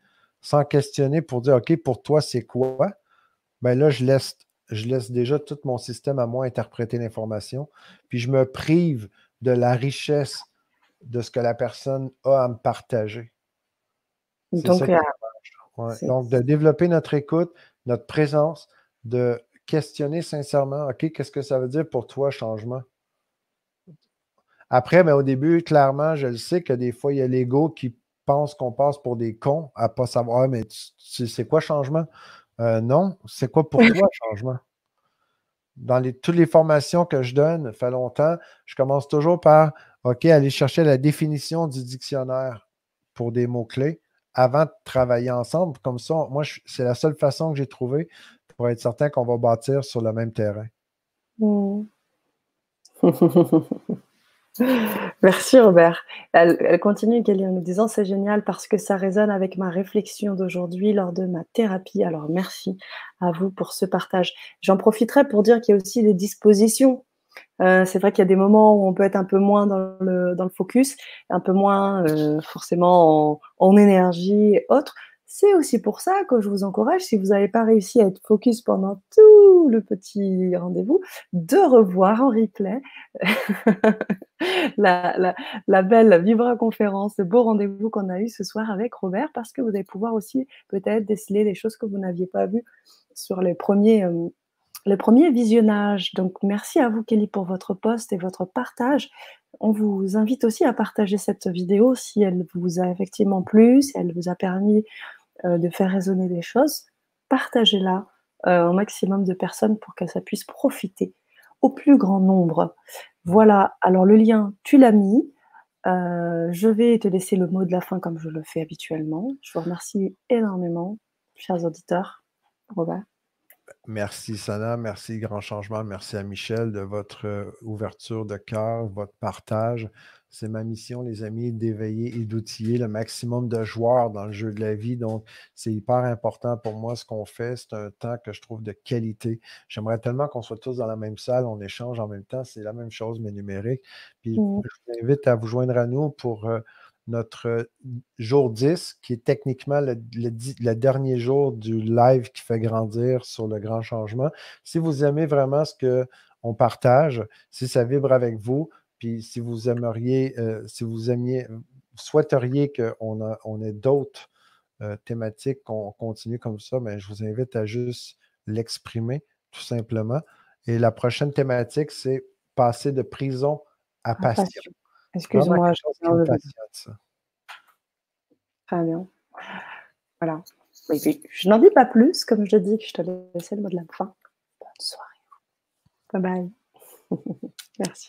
sans questionner pour dire OK, pour toi, c'est quoi? Ben là, je laisse, je laisse déjà tout mon système à moi interpréter l'information, puis je me prive de la richesse de ce que la personne a à me partager. Donc, euh, Donc, de développer notre écoute, notre présence, de questionner sincèrement, OK, qu'est-ce que ça veut dire pour toi, changement? Après, mais ben, au début, clairement, je le sais que des fois, il y a l'ego qui pense qu'on passe pour des cons à ne pas savoir, ah, mais c'est quoi changement? Euh, non, c'est quoi pour toi *laughs* changement? Dans les, toutes les formations que je donne, fait longtemps, je commence toujours par, OK, aller chercher la définition du dictionnaire pour des mots-clés avant de travailler ensemble. Comme ça, moi, c'est la seule façon que j'ai trouvée pour être certain qu'on va bâtir sur le même terrain. Mmh. *laughs* Merci Robert. Elle, continue, Kelly, en nous disant c'est génial parce que ça résonne avec ma réflexion d'aujourd'hui lors de ma thérapie. Alors merci à vous pour ce partage. J'en profiterai pour dire qu'il y a aussi des dispositions. Euh, c'est vrai qu'il y a des moments où on peut être un peu moins dans le, dans le focus, un peu moins euh, forcément en, en énergie et autres. C'est aussi pour ça que je vous encourage, si vous n'avez pas réussi à être focus pendant tout le petit rendez-vous, de revoir en replay *laughs* la, belle Vibra conférence, le beau rendez-vous qu'on a eu ce soir avec Robert, parce que vous allez pouvoir aussi peut-être déceler des choses que vous n'aviez pas vues sur les premiers, euh, les premiers visionnages. Donc merci à vous Kelly pour votre poste et votre partage. On vous invite aussi à partager cette vidéo si elle vous a effectivement plu, si elle vous a permis euh, de faire résonner des choses, partagez-la euh, au maximum de personnes pour que ça puisse profiter au plus grand nombre. Voilà, alors le lien, tu l'as mis. Euh, je vais te laisser le mot de la fin comme je le fais habituellement. Je vous remercie énormément, chers auditeurs. Robert. Merci Sana, merci Grand Changement, merci à Michel de votre ouverture de cœur, votre partage. C'est ma mission, les amis, d'éveiller et d'outiller le maximum de joueurs dans le jeu de la vie. Donc, c'est hyper important pour moi ce qu'on fait. C'est un temps que je trouve de qualité. J'aimerais tellement qu'on soit tous dans la même salle, on échange en même temps. C'est la même chose, mais numérique. Puis, mmh. je vous invite à vous joindre à nous pour euh, notre jour 10, qui est techniquement le, dernier jour du live qui fait grandir sur le grand changement. Si vous aimez vraiment ce qu'on partage, si ça vibre avec vous, puis si vous aimeriez, euh, si vous aimiez, souhaiteriez qu'on on ait d'autres euh, thématiques, qu'on continue comme ça, mais ben, je vous invite à juste l'exprimer, tout simplement. Et la prochaine thématique, c'est passer de prison à passion. Excuse-moi, je Très bien. Voilà. Je n'en dis pas plus, comme je dis je te laisse le mot de la fin. Bonne soirée. Bye bye. *laughs* Merci.